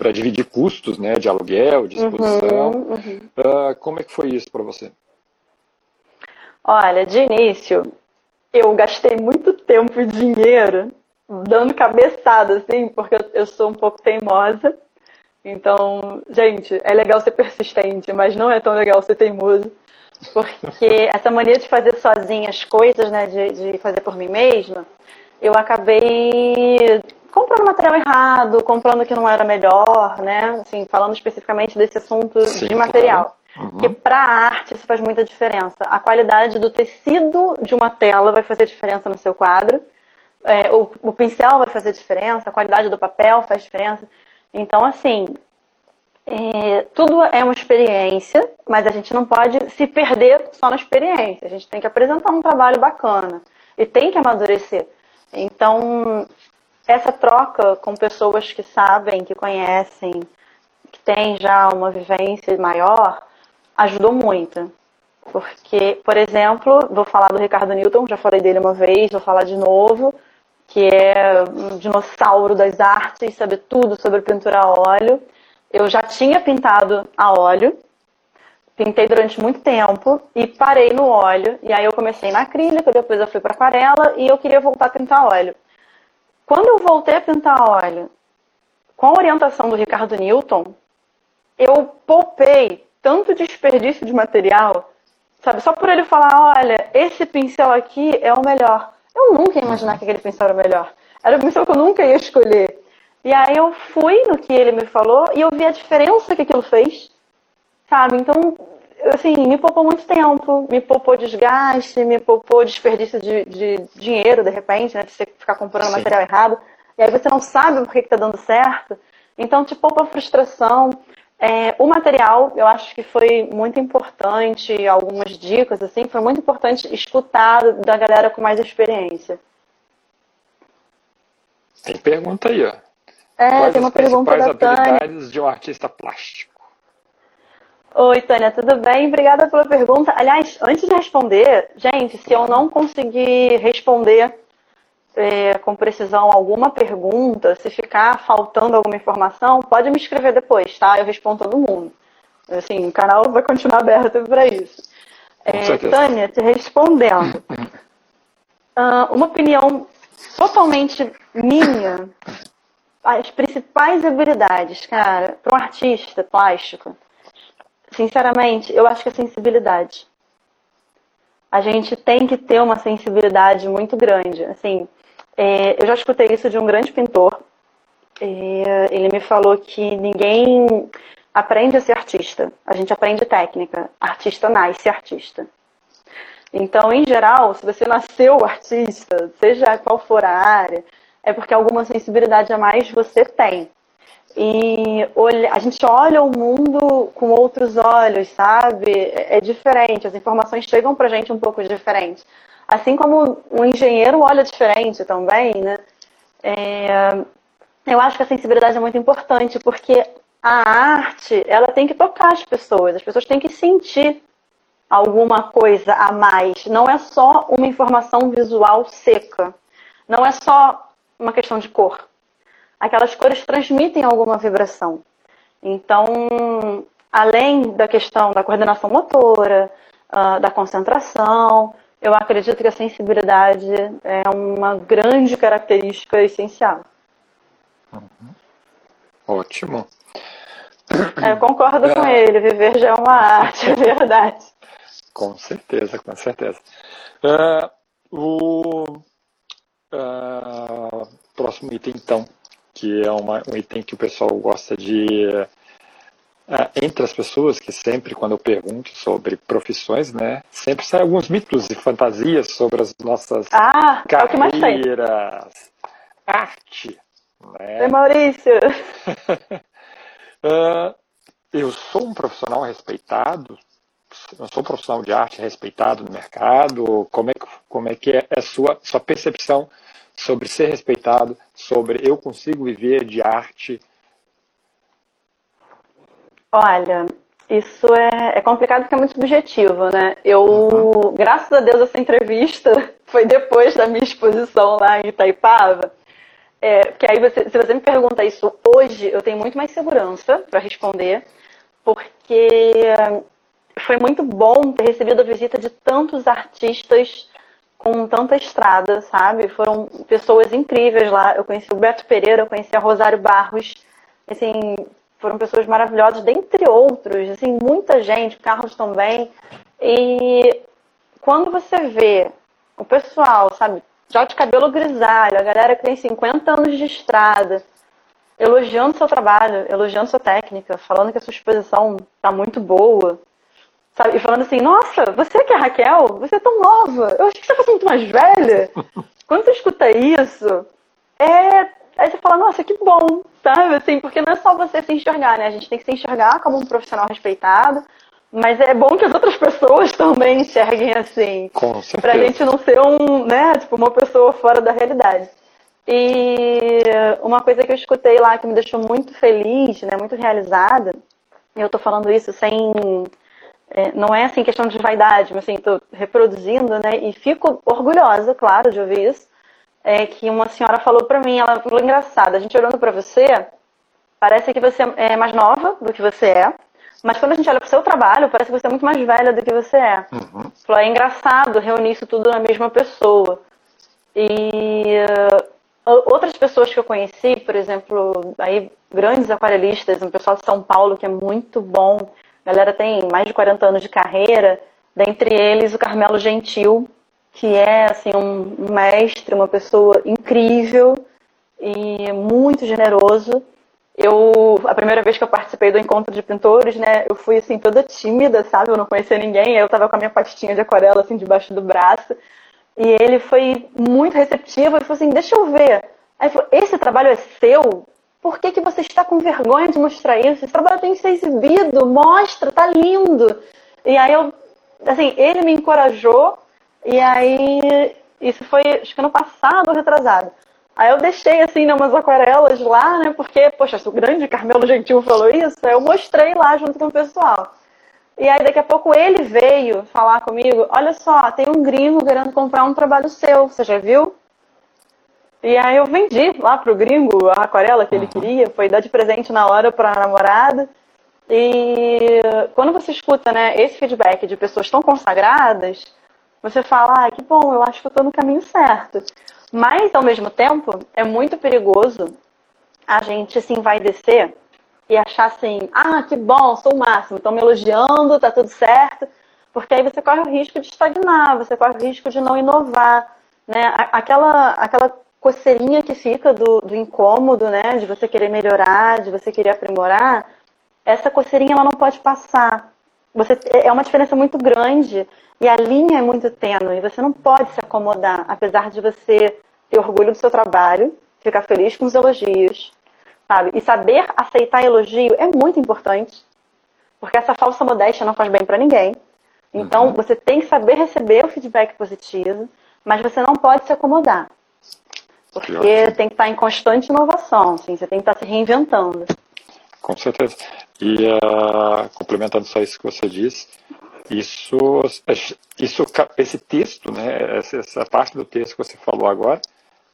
para dividir custos, né, de aluguel, de exposição. Uhum, uhum. Uh, como é que foi isso para você? Olha, de início, eu gastei muito tempo e dinheiro dando cabeçada, assim, porque eu sou um pouco teimosa. Então, gente, é legal ser persistente, mas não é tão legal ser teimoso. Porque essa mania de fazer sozinha as coisas, né, de, de fazer por mim mesma, eu acabei comprando material errado, comprando que não era melhor, né? Assim, falando especificamente desse assunto Sim, de material. Claro. Uhum. Que para a arte isso faz muita diferença. A qualidade do tecido de uma tela vai fazer diferença no seu quadro. É, o, o, pincel vai fazer diferença, a qualidade do papel faz diferença. Então, assim, é, tudo é uma experiência, mas a gente não pode se perder só na experiência. A gente tem que apresentar um trabalho bacana e tem que amadurecer. Então, essa troca com pessoas que sabem, que conhecem, que têm já uma vivência maior, ajudou muito. Porque, por exemplo, vou falar do Ricardo Newton, já falei dele uma vez, vou falar de novo, que é um dinossauro das artes, sabe tudo sobre pintura a óleo. Eu já tinha pintado a óleo, pintei durante muito tempo e parei no óleo. E aí eu comecei na acrílica, depois eu fui para aquarela e eu queria voltar a pintar óleo. Quando eu voltei a pintar óleo, com a orientação do Ricardo Newton, eu poupei tanto desperdício de material, sabe? Só por ele falar, olha, esse pincel aqui é o melhor. Eu nunca ia imaginar que aquele pincel era o melhor. Era um pincel que eu nunca ia escolher. E aí eu fui no que ele me falou e eu vi a diferença que aquilo fez, sabe? Então, assim, me poupou muito tempo, me poupou desgaste, me poupou desperdício de, de dinheiro, de repente, né? De você ficar comprando Sim. material errado. E aí você não sabe por que está dando certo. Então, te poupa frustração. É, o material, eu acho que foi muito importante, algumas dicas, assim, foi muito importante escutar da galera com mais experiência. Tem pergunta aí, ó. É, Quais tem uma pergunta da Tânia. habilidades de um artista plástico? Oi, Tânia, tudo bem? Obrigada pela pergunta. Aliás, antes de responder, gente, se eu não conseguir responder é, com precisão alguma pergunta, se ficar faltando alguma informação, pode me escrever depois, tá? Eu respondo todo mundo. Assim, o canal vai continuar aberto para isso. É, Tânia, te respondendo. Uh, uma opinião totalmente minha, as principais habilidades, cara, para um artista plástico Sinceramente, eu acho que é sensibilidade. A gente tem que ter uma sensibilidade muito grande. Assim, é, eu já escutei isso de um grande pintor. É, ele me falou que ninguém aprende a ser artista, a gente aprende técnica, artista nasce artista. Então, em geral, se você nasceu artista, seja qual for a área, é porque alguma sensibilidade a mais você tem. E olha, a gente olha o mundo com outros olhos, sabe? É, é diferente, as informações chegam pra gente um pouco diferente. Assim como o engenheiro olha diferente também, né? É, eu acho que a sensibilidade é muito importante, porque a arte, ela tem que tocar as pessoas, as pessoas têm que sentir alguma coisa a mais. Não é só uma informação visual seca. Não é só uma questão de cor. Aquelas cores transmitem alguma vibração. Então, além da questão da coordenação motora, uh, da concentração, eu acredito que a sensibilidade é uma grande característica essencial. Uhum. Ótimo. É, eu concordo é. com ele, viver já é uma arte, é verdade. Com certeza, com certeza. Uh, o uh, próximo item, então, que é uma, um item que o pessoal gosta de. Uh, entre as pessoas, que sempre, quando eu pergunto sobre profissões, né, sempre saem alguns mitos e fantasias sobre as nossas ah, carreiras. É arte. Né? Oi, Maurício! eu sou um profissional respeitado, eu sou um profissional de arte respeitado no mercado? Como é, como é que é a sua, sua percepção sobre ser respeitado, sobre eu consigo viver de arte? Olha, isso é, é complicado porque é muito subjetivo, né? Eu, uhum. graças a Deus, essa entrevista foi depois da minha exposição lá em Itaipava. É, porque aí você, se você me pergunta isso hoje, eu tenho muito mais segurança para responder, porque foi muito bom ter recebido a visita de tantos artistas com tanta estrada, sabe? Foram pessoas incríveis lá. Eu conheci o Beto Pereira, eu conheci a Rosário Barros. Assim, foram pessoas maravilhosas, dentre outros. Assim, muita gente, Carlos também. E quando você vê o pessoal, sabe? Já de cabelo grisalho, a galera que tem 50 anos de estrada, elogiando seu trabalho, elogiando sua técnica, falando que a sua exposição está muito boa. Sabe? E falando assim, nossa, você que é Raquel, você é tão nova, eu acho que você fosse muito mais velha. Quando você escuta isso, é. Aí você fala, nossa, que bom, sabe? Assim, porque não é só você se enxergar, né? A gente tem que se enxergar como um profissional respeitado, mas é bom que as outras pessoas também enxerguem assim. Com certeza. Pra gente não ser um, né, tipo, uma pessoa fora da realidade. E uma coisa que eu escutei lá que me deixou muito feliz, né, muito realizada, e eu tô falando isso sem é, não é assim questão de vaidade, mas assim, estou reproduzindo, né? E fico orgulhosa, claro, de ouvir isso. É que uma senhora falou para mim, ela falou engraçada, a gente olhando para você, parece que você é mais nova do que você é, mas quando a gente olha para o seu trabalho, parece que você é muito mais velha do que você é. Uhum. Falou, é engraçado reunir isso tudo na mesma pessoa. E uh, outras pessoas que eu conheci, por exemplo, aí grandes aquarelistas, um pessoal de São Paulo que é muito bom, a galera tem mais de 40 anos de carreira, dentre eles o Carmelo Gentil, que é assim um mestre, uma pessoa incrível e muito generoso. Eu, a primeira vez que eu participei do encontro de pintores, né, eu fui assim toda tímida, sabe? Eu não conhecia ninguém, eu tava com a minha pastinha de aquarela assim debaixo do braço. E ele foi muito receptivo e falou assim: "Deixa eu ver". Aí ele falou: "Esse trabalho é seu?" Por que, que você está com vergonha de mostrar isso? Esse trabalho tem que ser exibido, mostra, tá lindo. E aí eu, assim, ele me encorajou, e aí isso foi, acho que ano passado ou retrasado. Aí eu deixei, assim, né, umas aquarelas lá, né, porque, poxa, o grande Carmelo Gentil falou isso, aí eu mostrei lá junto com o pessoal. E aí daqui a pouco ele veio falar comigo, olha só, tem um gringo querendo comprar um trabalho seu, você já viu? E aí eu vendi lá pro gringo a aquarela que ele uhum. queria, foi dar de presente na hora pra namorada. E quando você escuta né, esse feedback de pessoas tão consagradas, você fala, ah, que bom, eu acho que eu estou no caminho certo. Mas, ao mesmo tempo, é muito perigoso a gente se envaidecer e achar assim, ah, que bom, sou o máximo, estão me elogiando, tá tudo certo. Porque aí você corre o risco de estagnar, você corre o risco de não inovar. Né? Aquela, aquela coceirinha que fica do, do incômodo, né? De você querer melhorar, de você querer aprimorar, essa coceirinha ela não pode passar. Você, é uma diferença muito grande e a linha é muito tênue. Você não pode se acomodar, apesar de você ter orgulho do seu trabalho, ficar feliz com os elogios, sabe? E saber aceitar elogio é muito importante, porque essa falsa modéstia não faz bem para ninguém. Então, uhum. você tem que saber receber o feedback positivo, mas você não pode se acomodar. Porque tem que estar em constante inovação, assim, você tem que estar se reinventando. Com certeza. E uh, complementando só isso que você disse, isso, isso, esse texto, né, essa parte do texto que você falou agora,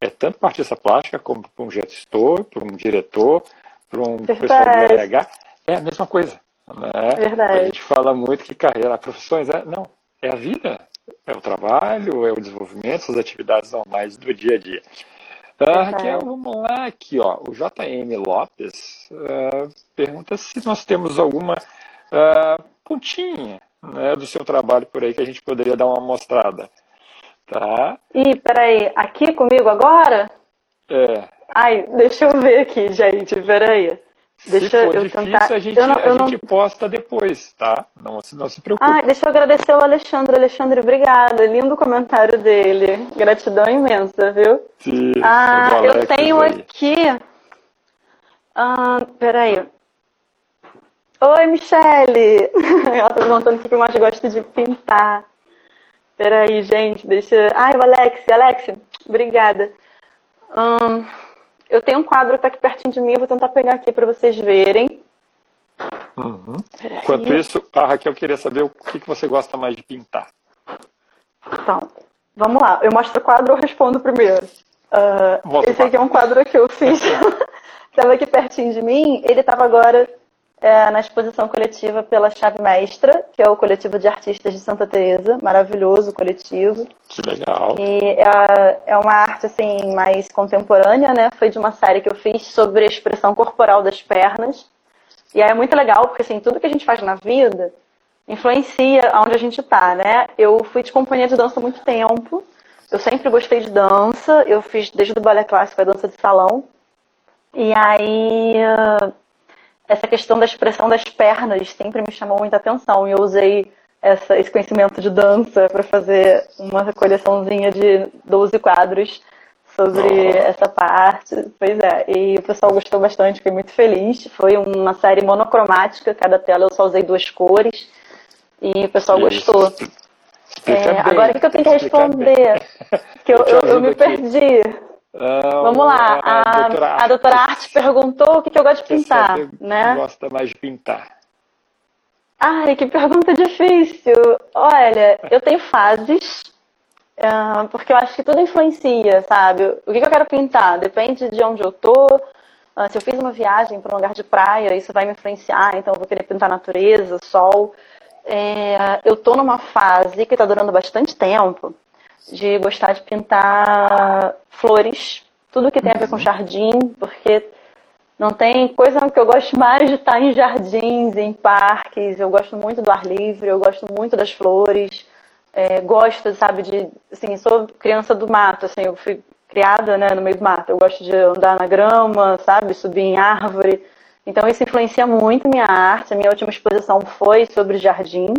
é tanto para artista plástica como para um gestor, para um diretor, para um Verdade. pessoal do RH, é a mesma coisa. Né? Verdade. A gente fala muito que carreira, profissões, é, não, é a vida, é o trabalho, é o desenvolvimento, as atividades normais do dia a dia. Raquel, vamos lá aqui, ó. O JM Lopes uh, pergunta se nós temos alguma uh, pontinha né, do seu trabalho por aí que a gente poderia dar uma mostrada. Tá? Ih, peraí, aqui comigo agora? É. Ai, deixa eu ver aqui, gente, peraí. Deixa se for eu difícil, tentar... a gente, eu não, eu a gente posta depois, tá? Não, não se preocupe. Ah, deixa eu agradecer ao Alexandre. Alexandre, obrigada. Lindo comentário dele. Gratidão imensa, viu? Sim, ah, eu tenho aí. aqui. Ah, peraí. Oi, Michele! Ela tá perguntando o que eu mais gosto de pintar. Peraí, gente, deixa. Ai, o Alex, Alex, obrigada. Hum, eu tenho um quadro que tá aqui pertinho de mim, vou tentar pegar aqui para vocês verem. Uhum. Enquanto isso, a Raquel queria saber o que, que você gosta mais de pintar. Então, vamos lá. Eu mostro o quadro ou respondo primeiro? Uh, esse aqui é um quadro que eu fiz. Estava aqui pertinho de mim. Ele estava agora é, na exposição coletiva pela Chave Mestra, que é o coletivo de artistas de Santa Teresa, maravilhoso coletivo. Que legal. E é, é uma arte assim mais contemporânea, né? Foi de uma série que eu fiz sobre a expressão corporal das pernas. E aí é muito legal porque assim tudo que a gente faz na vida influencia aonde a gente está, né? Eu fui de companhia de dança há muito tempo. Eu sempre gostei de dança. Eu fiz desde o balé clássico a dança de salão. E aí essa questão da expressão das pernas sempre me chamou muita atenção e eu usei essa, esse conhecimento de dança para fazer uma coleçãozinha de 12 quadros sobre essa parte. Pois é, e o pessoal gostou bastante, fiquei muito feliz. Foi uma série monocromática, cada tela eu só usei duas cores e o pessoal Isso. gostou. É, agora o que eu tenho que responder? Que eu, eu, eu me perdi. Ah, Vamos lá. A, a, doutora, a doutora Arte perguntou o que, que eu gosto de pintar, né? gosta mais de pintar? Ai, que pergunta difícil. Olha, eu tenho fases, uh, porque eu acho que tudo influencia, sabe? O que, que eu quero pintar? Depende de onde eu tô. Uh, se eu fiz uma viagem para um lugar de praia, isso vai me influenciar, então eu vou querer pintar natureza, sol. É, eu tô numa fase que está durando bastante tempo, de gostar de pintar flores, tudo que tem a ver com jardim, porque não tem coisa que eu gosto mais de estar em jardins, em parques. Eu gosto muito do ar livre, eu gosto muito das flores. É, gosto, sabe, de. Assim, sou criança do mato, assim, eu fui criada né, no meio do mato. Eu gosto de andar na grama, sabe, subir em árvore. Então isso influencia muito minha arte. A minha última exposição foi sobre jardim.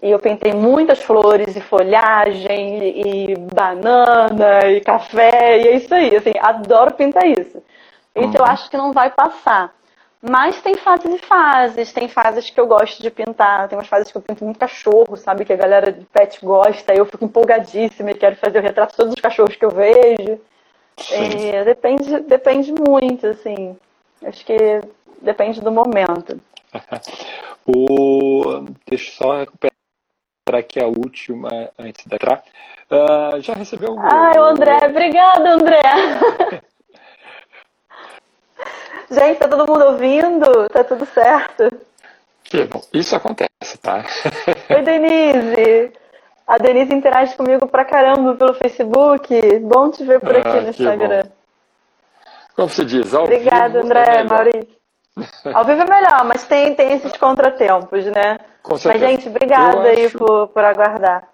E eu pintei muitas flores e folhagem e banana e café e é isso aí. Assim, adoro pintar isso. Isso uhum. eu acho que não vai passar. Mas tem fases e fases. Tem fases que eu gosto de pintar. Tem umas fases que eu pinto muito cachorro, sabe? Que a galera de pet gosta. Eu fico empolgadíssima e quero fazer o retrato de todos os cachorros que eu vejo. É, depende, depende muito, assim. Acho que depende do momento. o... Deixa eu só recuperar Será que é a última antes da entrar? Uh, já recebeu o. Ai, o André, obrigada, André! Gente, tá todo mundo ouvindo? Tá tudo certo? Que bom, isso acontece, tá? Oi, Denise! A Denise interage comigo pra caramba pelo Facebook. Bom te ver por aqui ah, no Instagram. Bom. Como se diz? Ao Obrigada, André, é Maurício. Ao vivo é melhor, mas tem, tem esses contratempos, né? Com certeza. Mas, gente, obrigada aí acho... por, por aguardar.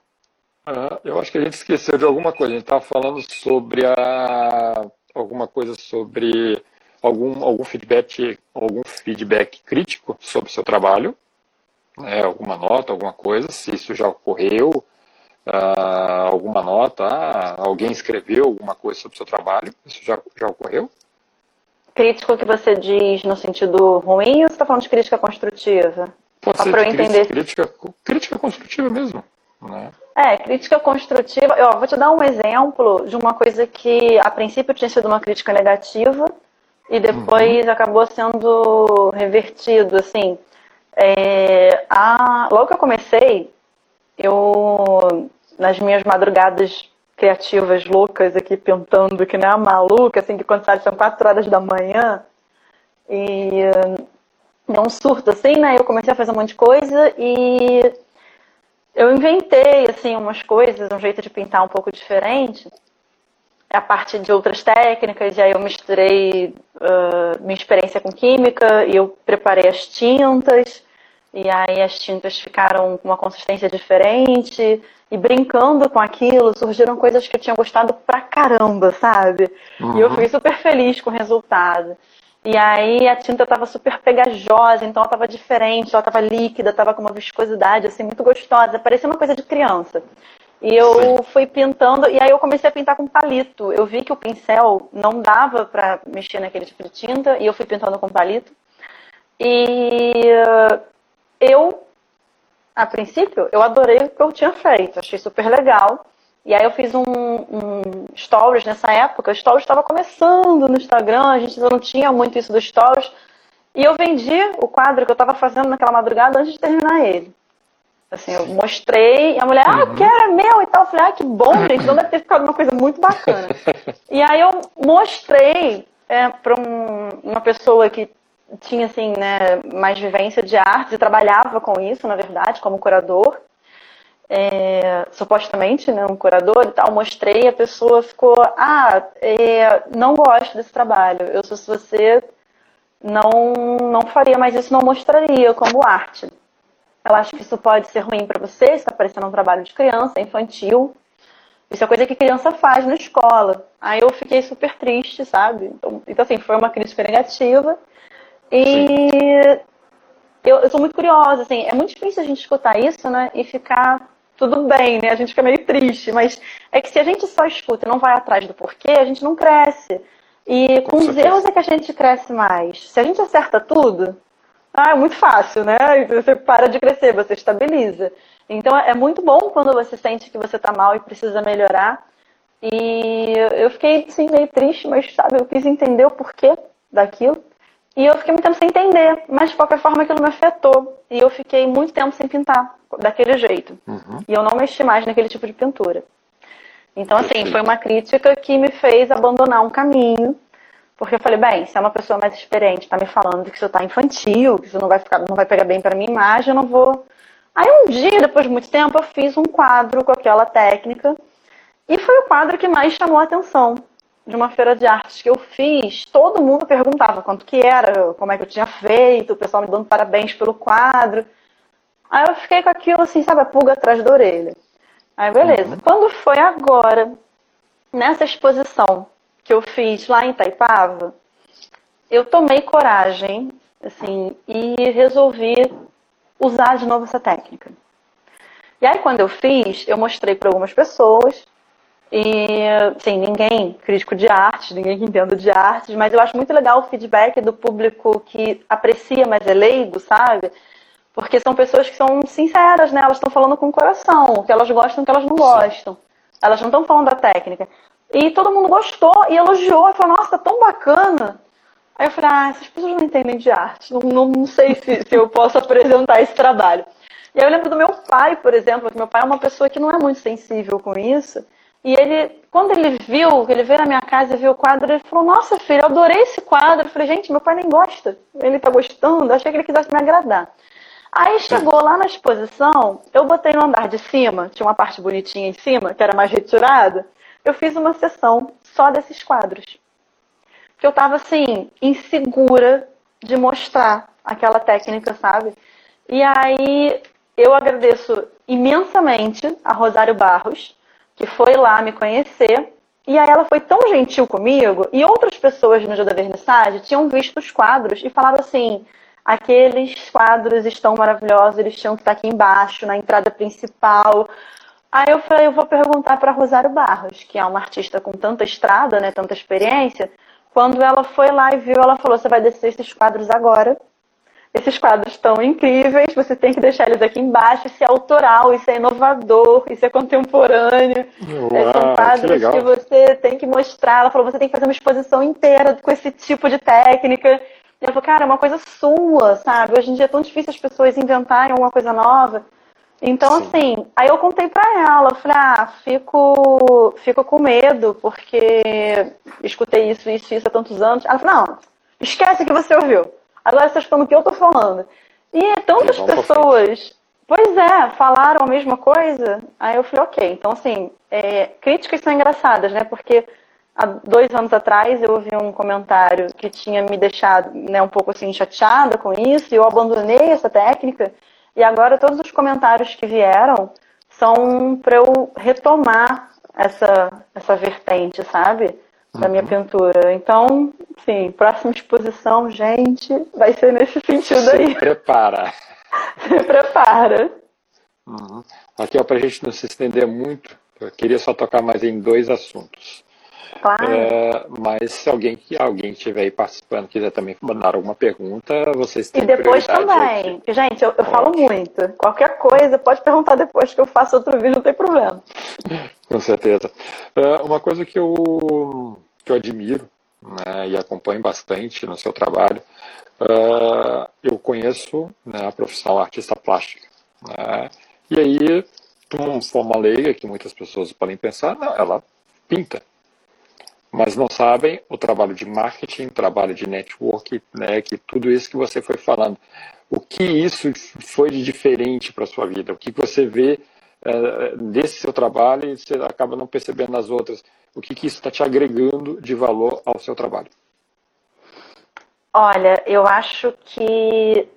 Ah, eu acho que a gente esqueceu de alguma coisa. A gente estava falando sobre a... alguma coisa sobre algum, algum feedback algum feedback crítico sobre o seu trabalho, né, alguma nota, alguma coisa, se isso já ocorreu, uh, alguma nota, ah, alguém escreveu alguma coisa sobre o seu trabalho, isso já, já ocorreu? Crítico que você diz no sentido ruim ou você está falando de crítica construtiva? Pode Só ser eu entender. Crítica, crítica construtiva mesmo. Né? É, crítica construtiva. Eu vou te dar um exemplo de uma coisa que a princípio tinha sido uma crítica negativa e depois uhum. acabou sendo revertido. Assim, é, a, logo que eu comecei, eu nas minhas madrugadas criativas loucas aqui pintando que nem a maluca, assim, que quando sai são quatro horas da manhã e deu um surto assim, né? Eu comecei a fazer um monte de coisa e eu inventei assim umas coisas, um jeito de pintar um pouco diferente, a partir de outras técnicas, e aí eu misturei uh, minha experiência com química e eu preparei as tintas, e aí as tintas ficaram com uma consistência diferente, e brincando com aquilo, surgiram coisas que eu tinha gostado pra caramba, sabe? Uhum. E eu fiquei super feliz com o resultado. E aí a tinta estava super pegajosa, então ela estava diferente, ela estava líquida, estava com uma viscosidade assim muito gostosa, parecia uma coisa de criança. E eu Sim. fui pintando, e aí eu comecei a pintar com palito. Eu vi que o pincel não dava para mexer naquele tipo de tinta, e eu fui pintando com palito. E eu, a princípio, eu adorei o que eu tinha feito, achei super legal. E aí eu fiz um, um stories nessa época. O stories estava começando no Instagram, a gente não tinha muito isso do stories. E eu vendi o quadro que eu estava fazendo naquela madrugada antes de terminar ele. Assim, eu mostrei, e a mulher, ah, eu uhum. quero, é meu e tal. Eu falei, ah, que bom, gente, então deve ter ficado uma coisa muito bacana. e aí eu mostrei é, para um, uma pessoa que tinha, assim, né, mais vivência de artes e trabalhava com isso, na verdade, como curador é, supostamente, né, um curador e tal, mostrei, a pessoa ficou, ah, é, não gosto desse trabalho, eu se você não, não faria mais isso, não mostraria como arte. Eu acho que isso pode ser ruim para você, está parecendo um trabalho de criança, infantil. Isso é coisa que criança faz na escola. Aí eu fiquei super triste, sabe? Então, então assim, foi uma crítica negativa. E eu, eu sou muito curiosa, assim, é muito difícil a gente escutar isso, né? E ficar tudo bem, né? A gente fica meio triste, mas é que se a gente só escuta e não vai atrás do porquê, a gente não cresce. E com, com os erros é que a gente cresce mais. Se a gente acerta tudo, ah, é muito fácil, né? Você para de crescer, você estabiliza. Então é muito bom quando você sente que você está mal e precisa melhorar. E eu fiquei, sim, meio triste, mas sabe, eu quis entender o porquê daquilo. E eu fiquei muito tempo sem entender, mas de qualquer forma aquilo me afetou. E eu fiquei muito tempo sem pintar daquele jeito. Uhum. E eu não mexi mais naquele tipo de pintura. Então, assim, foi uma crítica que me fez abandonar um caminho. Porque eu falei, bem, se é uma pessoa mais experiente, está me falando que isso está infantil, que isso não vai, ficar, não vai pegar bem para minha imagem, eu não vou. Aí um dia, depois de muito tempo, eu fiz um quadro com aquela técnica. E foi o quadro que mais chamou a atenção de uma feira de artes que eu fiz, todo mundo perguntava quanto que era, como é que eu tinha feito, o pessoal me dando parabéns pelo quadro. Aí eu fiquei com aquilo assim, sabe, a pulga atrás da orelha. Aí beleza. Uhum. Quando foi agora, nessa exposição que eu fiz lá em Taipava, eu tomei coragem, assim, e resolvi usar de novo essa técnica. E aí quando eu fiz, eu mostrei para algumas pessoas, e, sim, ninguém crítico de arte, ninguém que entenda de artes, mas eu acho muito legal o feedback do público que aprecia, mas é leigo, sabe? Porque são pessoas que são sinceras, né? Elas estão falando com o coração, o que elas gostam, o que elas não gostam. Elas não estão falando da técnica. E todo mundo gostou e elogiou, e falou, nossa, tá tão bacana. Aí eu falei, ah, essas pessoas não entendem de arte, não, não, não sei se, se eu posso apresentar esse trabalho. E aí eu lembro do meu pai, por exemplo, que meu pai é uma pessoa que não é muito sensível com isso. E ele, quando ele viu, ele veio na minha casa e viu o quadro, ele falou, nossa filho, eu adorei esse quadro. Eu falei, gente, meu pai nem gosta. Ele tá gostando, achei que ele quisesse me agradar. Aí chegou lá na exposição, eu botei no andar de cima, tinha uma parte bonitinha em cima, que era mais retirada. Eu fiz uma sessão só desses quadros. Porque eu tava assim, insegura de mostrar aquela técnica, sabe? E aí eu agradeço imensamente a Rosário Barros, que foi lá me conhecer E aí ela foi tão gentil comigo, e outras pessoas no dia da vernissage tinham visto os quadros e falaram assim: aqueles quadros estão maravilhosos, eles tinham que estar aqui embaixo, na entrada principal. Aí eu falei, eu vou perguntar para Rosário Barros, que é uma artista com tanta estrada, né, tanta experiência. Quando ela foi lá e viu, ela falou: você vai descer esses quadros agora esses quadros estão incríveis, você tem que deixar eles aqui embaixo. Isso é autoral, isso é inovador, isso é contemporâneo. Uau, São quadros que, que, você tem que mostrar. Ela falou: você tem que fazer uma exposição inteira com esse tipo de técnica. E ela falou: cara, é uma coisa sua, sabe? Hoje em dia é tão difícil as pessoas inventarem alguma coisa nova. Então, Sim. assim, aí eu contei pra ela, eu falei, ah, fico, fico com medo, porque escutei isso, isso, isso há tantos anos. Ela falou, não, esquece que você ouviu. Agora vocês estão no que eu tô falando. E tantas pessoas, pois é, falaram a mesma coisa. Aí eu falei, ok. Então, assim, é, críticas são engraçadas, né? Porque há dois anos atrás eu ouvi um comentário que tinha me deixado né, um pouco assim chateada com isso, e eu abandonei essa técnica. E agora todos os comentários que vieram são para eu retomar essa, essa vertente, sabe? Da minha uhum. pintura. Então, sim, próxima exposição, gente, vai ser nesse sentido Se aí. prepara. Se prepara. Uhum. Aqui, para a gente não se estender muito, eu queria só tocar mais em dois assuntos. Claro. É, mas se alguém que alguém estiver aí participando quiser também mandar alguma pergunta, vocês têm E depois também. Aqui. Gente, eu, eu falo muito. Qualquer coisa, pode perguntar depois que eu faço outro vídeo, não tem problema. Com certeza. É, uma coisa que eu que eu admiro né, e acompanho bastante no seu trabalho. Uh, eu conheço né, a profissão artista plástica. Né, e aí, de uma forma leiga, que muitas pessoas podem pensar, não, ela pinta. Mas não sabem o trabalho de marketing, trabalho de network, né, que tudo isso que você foi falando. O que isso foi de diferente para a sua vida? O que você vê uh, desse seu trabalho e você acaba não percebendo nas outras? o que, que isso está te agregando de valor ao seu trabalho? Olha, eu acho que,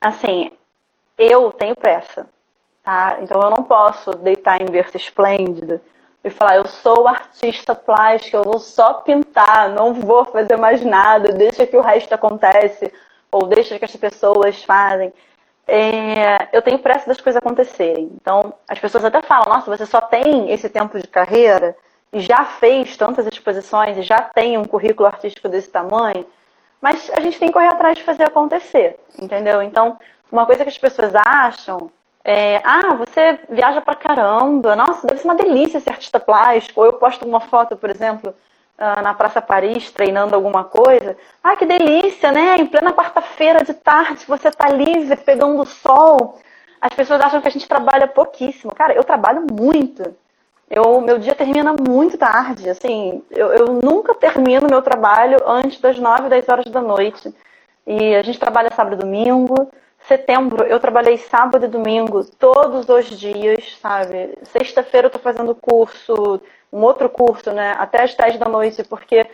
assim, eu tenho pressa, tá? Então eu não posso deitar em berço esplêndido e falar, eu sou artista plástico, eu vou só pintar, não vou fazer mais nada, deixa que o resto acontece, ou deixa que as pessoas fazem. É, eu tenho pressa das coisas acontecerem. Então, as pessoas até falam, nossa, você só tem esse tempo de carreira já fez tantas exposições e já tem um currículo artístico desse tamanho, mas a gente tem que correr atrás de fazer acontecer, entendeu? Então, uma coisa que as pessoas acham é, ah, você viaja pra caramba, nossa, deve ser uma delícia ser artista plástico, ou eu posto uma foto, por exemplo, ah, na Praça Paris, treinando alguma coisa, ah, que delícia, né? Em plena quarta-feira de tarde, você tá livre, pegando sol. As pessoas acham que a gente trabalha pouquíssimo. Cara, eu trabalho muito. Eu, meu dia termina muito tarde, assim, eu, eu nunca termino meu trabalho antes das 9, 10 horas da noite. E a gente trabalha sábado e domingo. Setembro, eu trabalhei sábado e domingo todos os dias, sabe? Sexta-feira eu tô fazendo curso, um outro curso, né? Até as 10 da noite, porque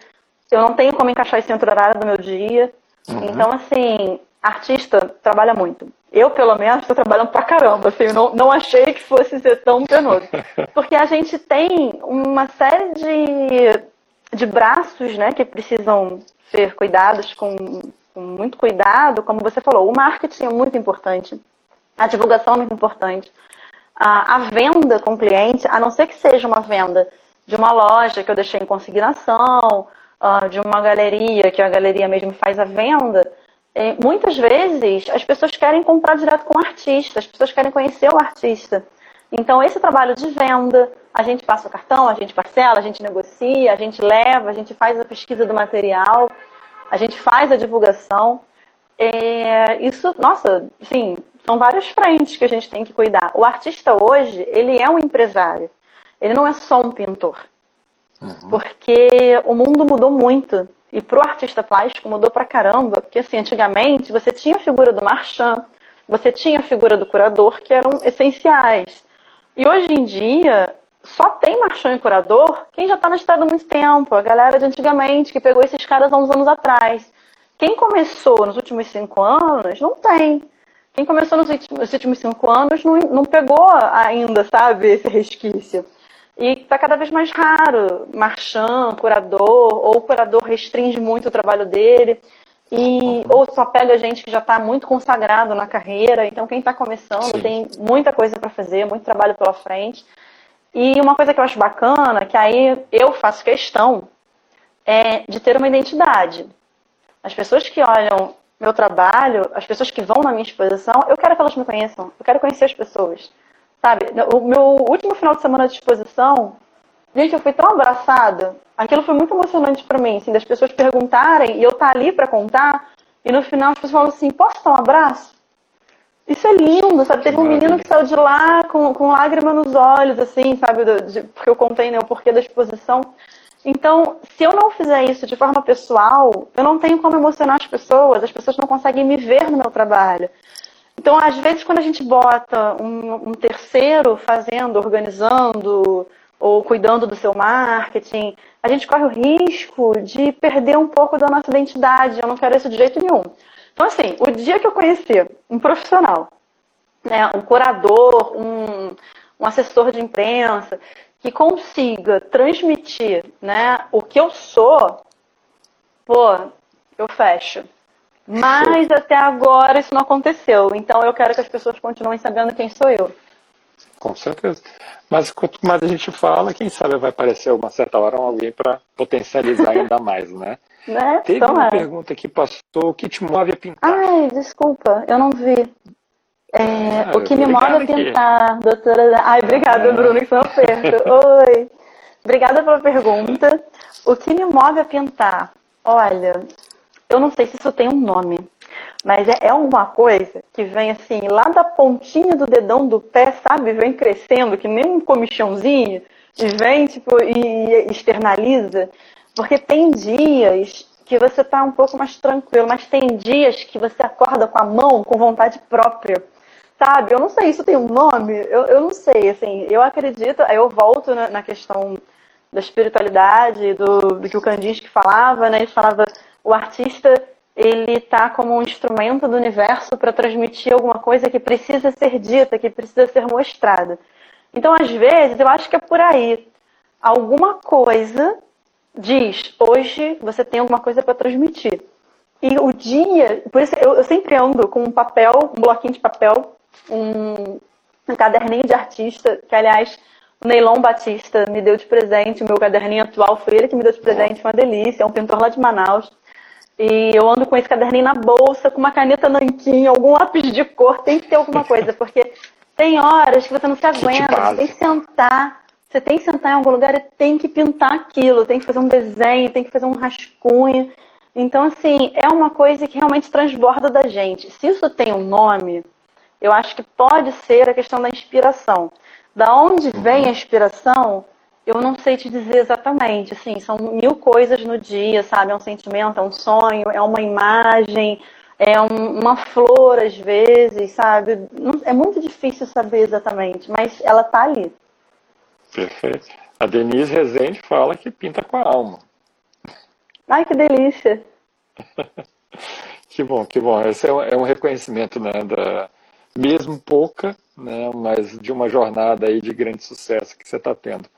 eu não tenho como encaixar esse outro horário do meu dia. Uhum. Então, assim, artista trabalha muito. Eu, pelo menos, estou trabalhando pra caramba, assim, não, não achei que fosse ser tão penoso. Porque a gente tem uma série de, de braços, né, que precisam ser cuidados com, com muito cuidado, como você falou, o marketing é muito importante, a divulgação é muito importante, a, a venda com o cliente, a não ser que seja uma venda de uma loja que eu deixei em consignação, uh, de uma galeria, que a galeria mesmo faz a venda, é, muitas vezes as pessoas querem comprar direto com o artista, as pessoas querem conhecer o artista. Então, esse trabalho de venda, a gente passa o cartão, a gente parcela, a gente negocia, a gente leva, a gente faz a pesquisa do material, a gente faz a divulgação. É, isso, nossa, sim, são várias frentes que a gente tem que cuidar. O artista hoje, ele é um empresário. Ele não é só um pintor. Uhum. Porque o mundo mudou muito. E para o artista plástico mudou pra caramba, porque assim, antigamente você tinha a figura do marchand, você tinha a figura do curador, que eram essenciais. E hoje em dia, só tem marchand e curador quem já está na estrada há muito tempo, a galera de antigamente, que pegou esses caras há uns anos atrás. Quem começou nos últimos cinco anos, não tem. Quem começou nos últimos cinco anos não, não pegou ainda, sabe, esse resquício. E está cada vez mais raro marchand, curador, ou o curador restringe muito o trabalho dele. E, ou só pega gente que já está muito consagrado na carreira. Então, quem está começando Sim. tem muita coisa para fazer, muito trabalho pela frente. E uma coisa que eu acho bacana, que aí eu faço questão, é de ter uma identidade. As pessoas que olham meu trabalho, as pessoas que vão na minha exposição, eu quero que elas me conheçam, eu quero conhecer as pessoas. Sabe, o meu último final de semana de exposição, gente, eu fui tão abraçada. Aquilo foi muito emocionante para mim, assim, das pessoas perguntarem e eu estar tá ali para contar, e no final as pessoas falam assim: posso dar um abraço? Isso é lindo, sabe? Teve um menino que saiu de lá com, com lágrima nos olhos, assim, sabe? De, porque eu contei né, o porquê da exposição. Então, se eu não fizer isso de forma pessoal, eu não tenho como emocionar as pessoas, as pessoas não conseguem me ver no meu trabalho. Então, às vezes, quando a gente bota um, um terceiro fazendo, organizando ou cuidando do seu marketing, a gente corre o risco de perder um pouco da nossa identidade. Eu não quero isso de jeito nenhum. Então, assim, o dia que eu conheci um profissional, né, um curador, um, um assessor de imprensa, que consiga transmitir né, o que eu sou, pô, eu fecho. Mas até agora isso não aconteceu. Então eu quero que as pessoas continuem sabendo quem sou eu. Com certeza. Mas quanto mais a gente fala, quem sabe vai aparecer uma certa hora alguém para potencializar ainda mais, né? né? Teve uma é. pergunta que passou, o que te move a pintar? Ai, desculpa, eu não vi. É, ah, o que me move a pintar, aqui. doutora... Ai, obrigada, ah. Bruno, que um aperto. Oi. Obrigada pela pergunta. O que me move a pintar? Olha, eu não sei se isso tem um nome, mas é, é uma coisa que vem assim, lá da pontinha do dedão do pé, sabe? Vem crescendo, que nem um comichãozinho, e vem, tipo, e externaliza. Porque tem dias que você tá um pouco mais tranquilo, mas tem dias que você acorda com a mão com vontade própria. Sabe? Eu não sei, isso tem um nome? Eu, eu não sei, assim, eu acredito, eu volto na, na questão da espiritualidade, do, do que o Kandinsky falava, né? Ele falava o artista ele está como um instrumento do universo para transmitir alguma coisa que precisa ser dita, que precisa ser mostrada. Então, às vezes, eu acho que é por aí. Alguma coisa diz, hoje você tem alguma coisa para transmitir. E o dia, por isso eu, eu, sempre ando com um papel, um bloquinho de papel, um, um caderninho de artista, que aliás, o Neilon Batista me deu de presente, o meu caderninho atual foi ele que me deu de presente, uma delícia, é um pintor lá de Manaus. E eu ando com esse caderninho na bolsa, com uma caneta nanquim, algum lápis de cor, tem que ter alguma coisa, porque tem horas que você não se aguenta, você tem que sentar, você tem que sentar em algum lugar e tem que pintar aquilo, tem que fazer um desenho, tem que fazer um rascunho. Então, assim, é uma coisa que realmente transborda da gente. Se isso tem um nome, eu acho que pode ser a questão da inspiração. Da onde vem a inspiração, eu não sei te dizer exatamente, assim, são mil coisas no dia, sabe? É um sentimento, é um sonho, é uma imagem, é um, uma flor às vezes, sabe? é muito difícil saber exatamente, mas ela tá ali. Perfeito. A Denise Rezende fala que pinta com a alma. Ai, que delícia! que bom, que bom. Esse é um, é um reconhecimento, né, da, mesmo pouca, né, mas de uma jornada aí de grande sucesso que você está tendo.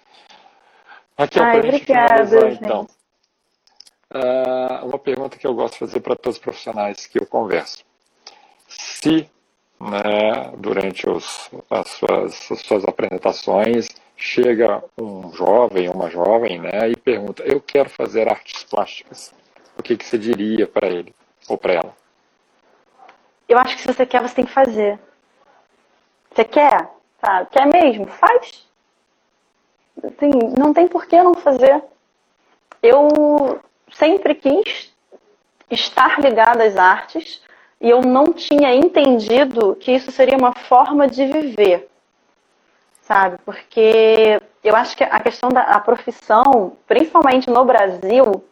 Aqui é Ai, obrigada, então. Uh, uma pergunta que eu gosto de fazer para todos os profissionais que eu converso. Se, né, durante os, as, suas, as suas apresentações, chega um jovem, uma jovem, né, e pergunta: Eu quero fazer artes plásticas. O que, que você diria para ele ou para ela? Eu acho que se você quer, você tem que fazer. Você quer? Quer mesmo? Faz. Assim, não tem por que não fazer. Eu sempre quis estar ligada às artes e eu não tinha entendido que isso seria uma forma de viver, sabe? Porque eu acho que a questão da profissão, principalmente no Brasil,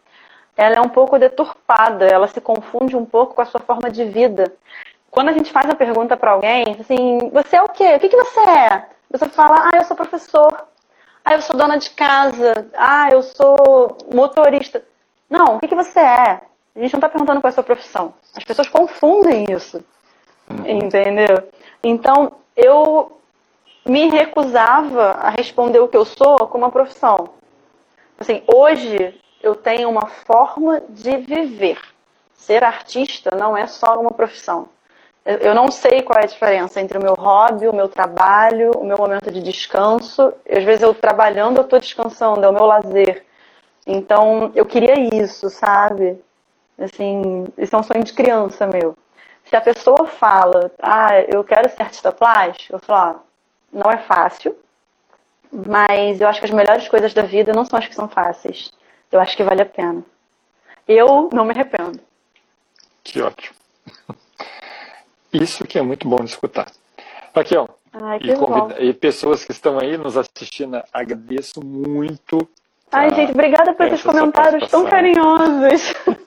ela é um pouco deturpada, ela se confunde um pouco com a sua forma de vida. Quando a gente faz a pergunta para alguém, assim, você é o quê? O que, que você é? Você fala, ah, eu sou professor. Ah, eu sou dona de casa. Ah, eu sou motorista. Não, o que, que você é? A gente não está perguntando qual é a sua profissão. As pessoas confundem isso. Entendeu? Então, eu me recusava a responder o que eu sou como uma profissão. Assim, hoje eu tenho uma forma de viver. Ser artista não é só uma profissão. Eu não sei qual é a diferença entre o meu hobby, o meu trabalho, o meu momento de descanso. Às vezes eu trabalhando, eu estou descansando, é o meu lazer. Então, eu queria isso, sabe? Assim, isso é um sonho de criança meu. Se a pessoa fala, ah, eu quero ser artista plástico, eu falo, ah, não é fácil, mas eu acho que as melhores coisas da vida não são as que são fáceis. Eu acho que vale a pena. Eu não me arrependo. Que ótimo. Isso que é muito bom de escutar. Raquel, Ai, e, convida... e, pessoas que estão aí nos assistindo, agradeço muito. Ai, gente, obrigada por esses comentários tão carinhosos.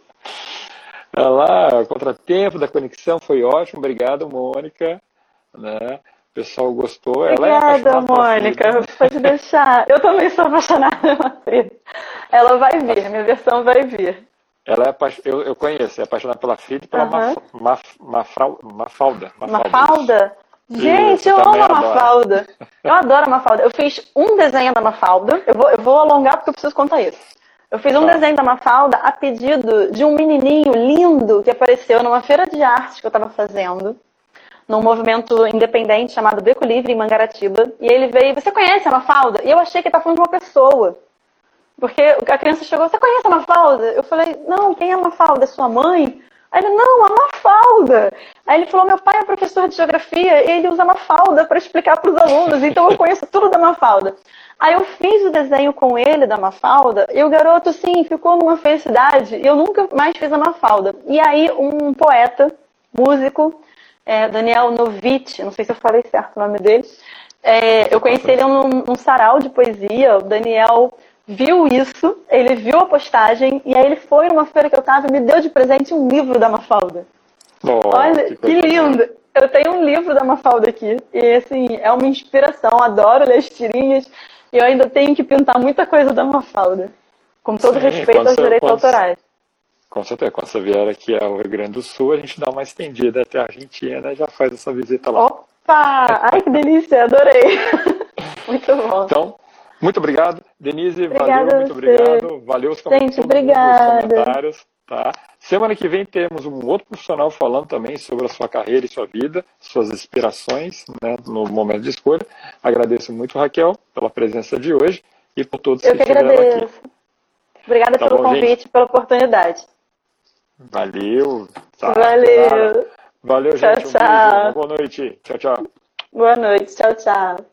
Olha lá, o contratempo da conexão foi ótimo, obrigado, Mônica. Né? O pessoal gostou. É obrigada, é Mônica, pode deixar. Eu também sou apaixonada pela. Ela vai vir, minha versão vai vir. Ela é eu, eu conheço, é apaixonada pela Frida e pela uhum. Maf, Maf, Mafalda. Mafalda? Gente, Isso, eu amo a Mafalda. Eu adoro a Mafalda. Eu fiz um desenho da Mafalda. Eu vou, eu vou alongar porque eu preciso contar isso. Eu fiz um tá. desenho da Mafalda a pedido de um menininho lindo que apareceu numa feira de arte que eu estava fazendo, num movimento independente chamado Beco Livre em Mangaratiba. E ele veio, você conhece a Mafalda? E eu achei que ele estava falando de uma pessoa. Porque a criança chegou, você conhece a Mafalda? Eu falei, não, quem é a Mafalda? É sua mãe? Aí ele, não, a Mafalda. Aí ele falou, meu pai é professor de geografia e ele usa Mafalda para explicar para os alunos, então eu conheço tudo da Mafalda. Aí eu fiz o desenho com ele da Mafalda e o garoto, sim, ficou numa felicidade e eu nunca mais fiz a Mafalda. E aí um poeta, músico, é, Daniel Novitch, não sei se eu falei certo o nome dele, é, eu conheci ele num, num sarau de poesia, o Daniel viu isso, ele viu a postagem e aí ele foi numa feira que eu tava e me deu de presente um livro da Mafalda. Oh, Olha, que, que lindo! Eu tenho um livro da Mafalda aqui e assim, é uma inspiração, adoro ler as tirinhas e eu ainda tenho que pintar muita coisa da Mafalda. Com todo Sim, respeito aos você, direitos quando, autorais. Com certeza, quando você vier aqui ao Rio Grande do Sul, a gente dá uma estendida até a Argentina e já faz essa visita lá. Opa! Ai, que delícia, adorei! Muito bom. Então, muito obrigado. Denise, Obrigada valeu, muito obrigado. Valeu os comentários. Gente, obrigada. Tá? Semana que vem temos um outro profissional falando também sobre a sua carreira e sua vida, suas inspirações né, no momento de escolha. Agradeço muito, Raquel, pela presença de hoje e por todos Eu que, que estiveram aqui. Obrigada tá pelo bom, convite e pela oportunidade. Valeu. Tá, Valeu. Valeu, gente. Tchau, um tchau. Boa noite. Tchau, tchau. Boa noite. Tchau, tchau.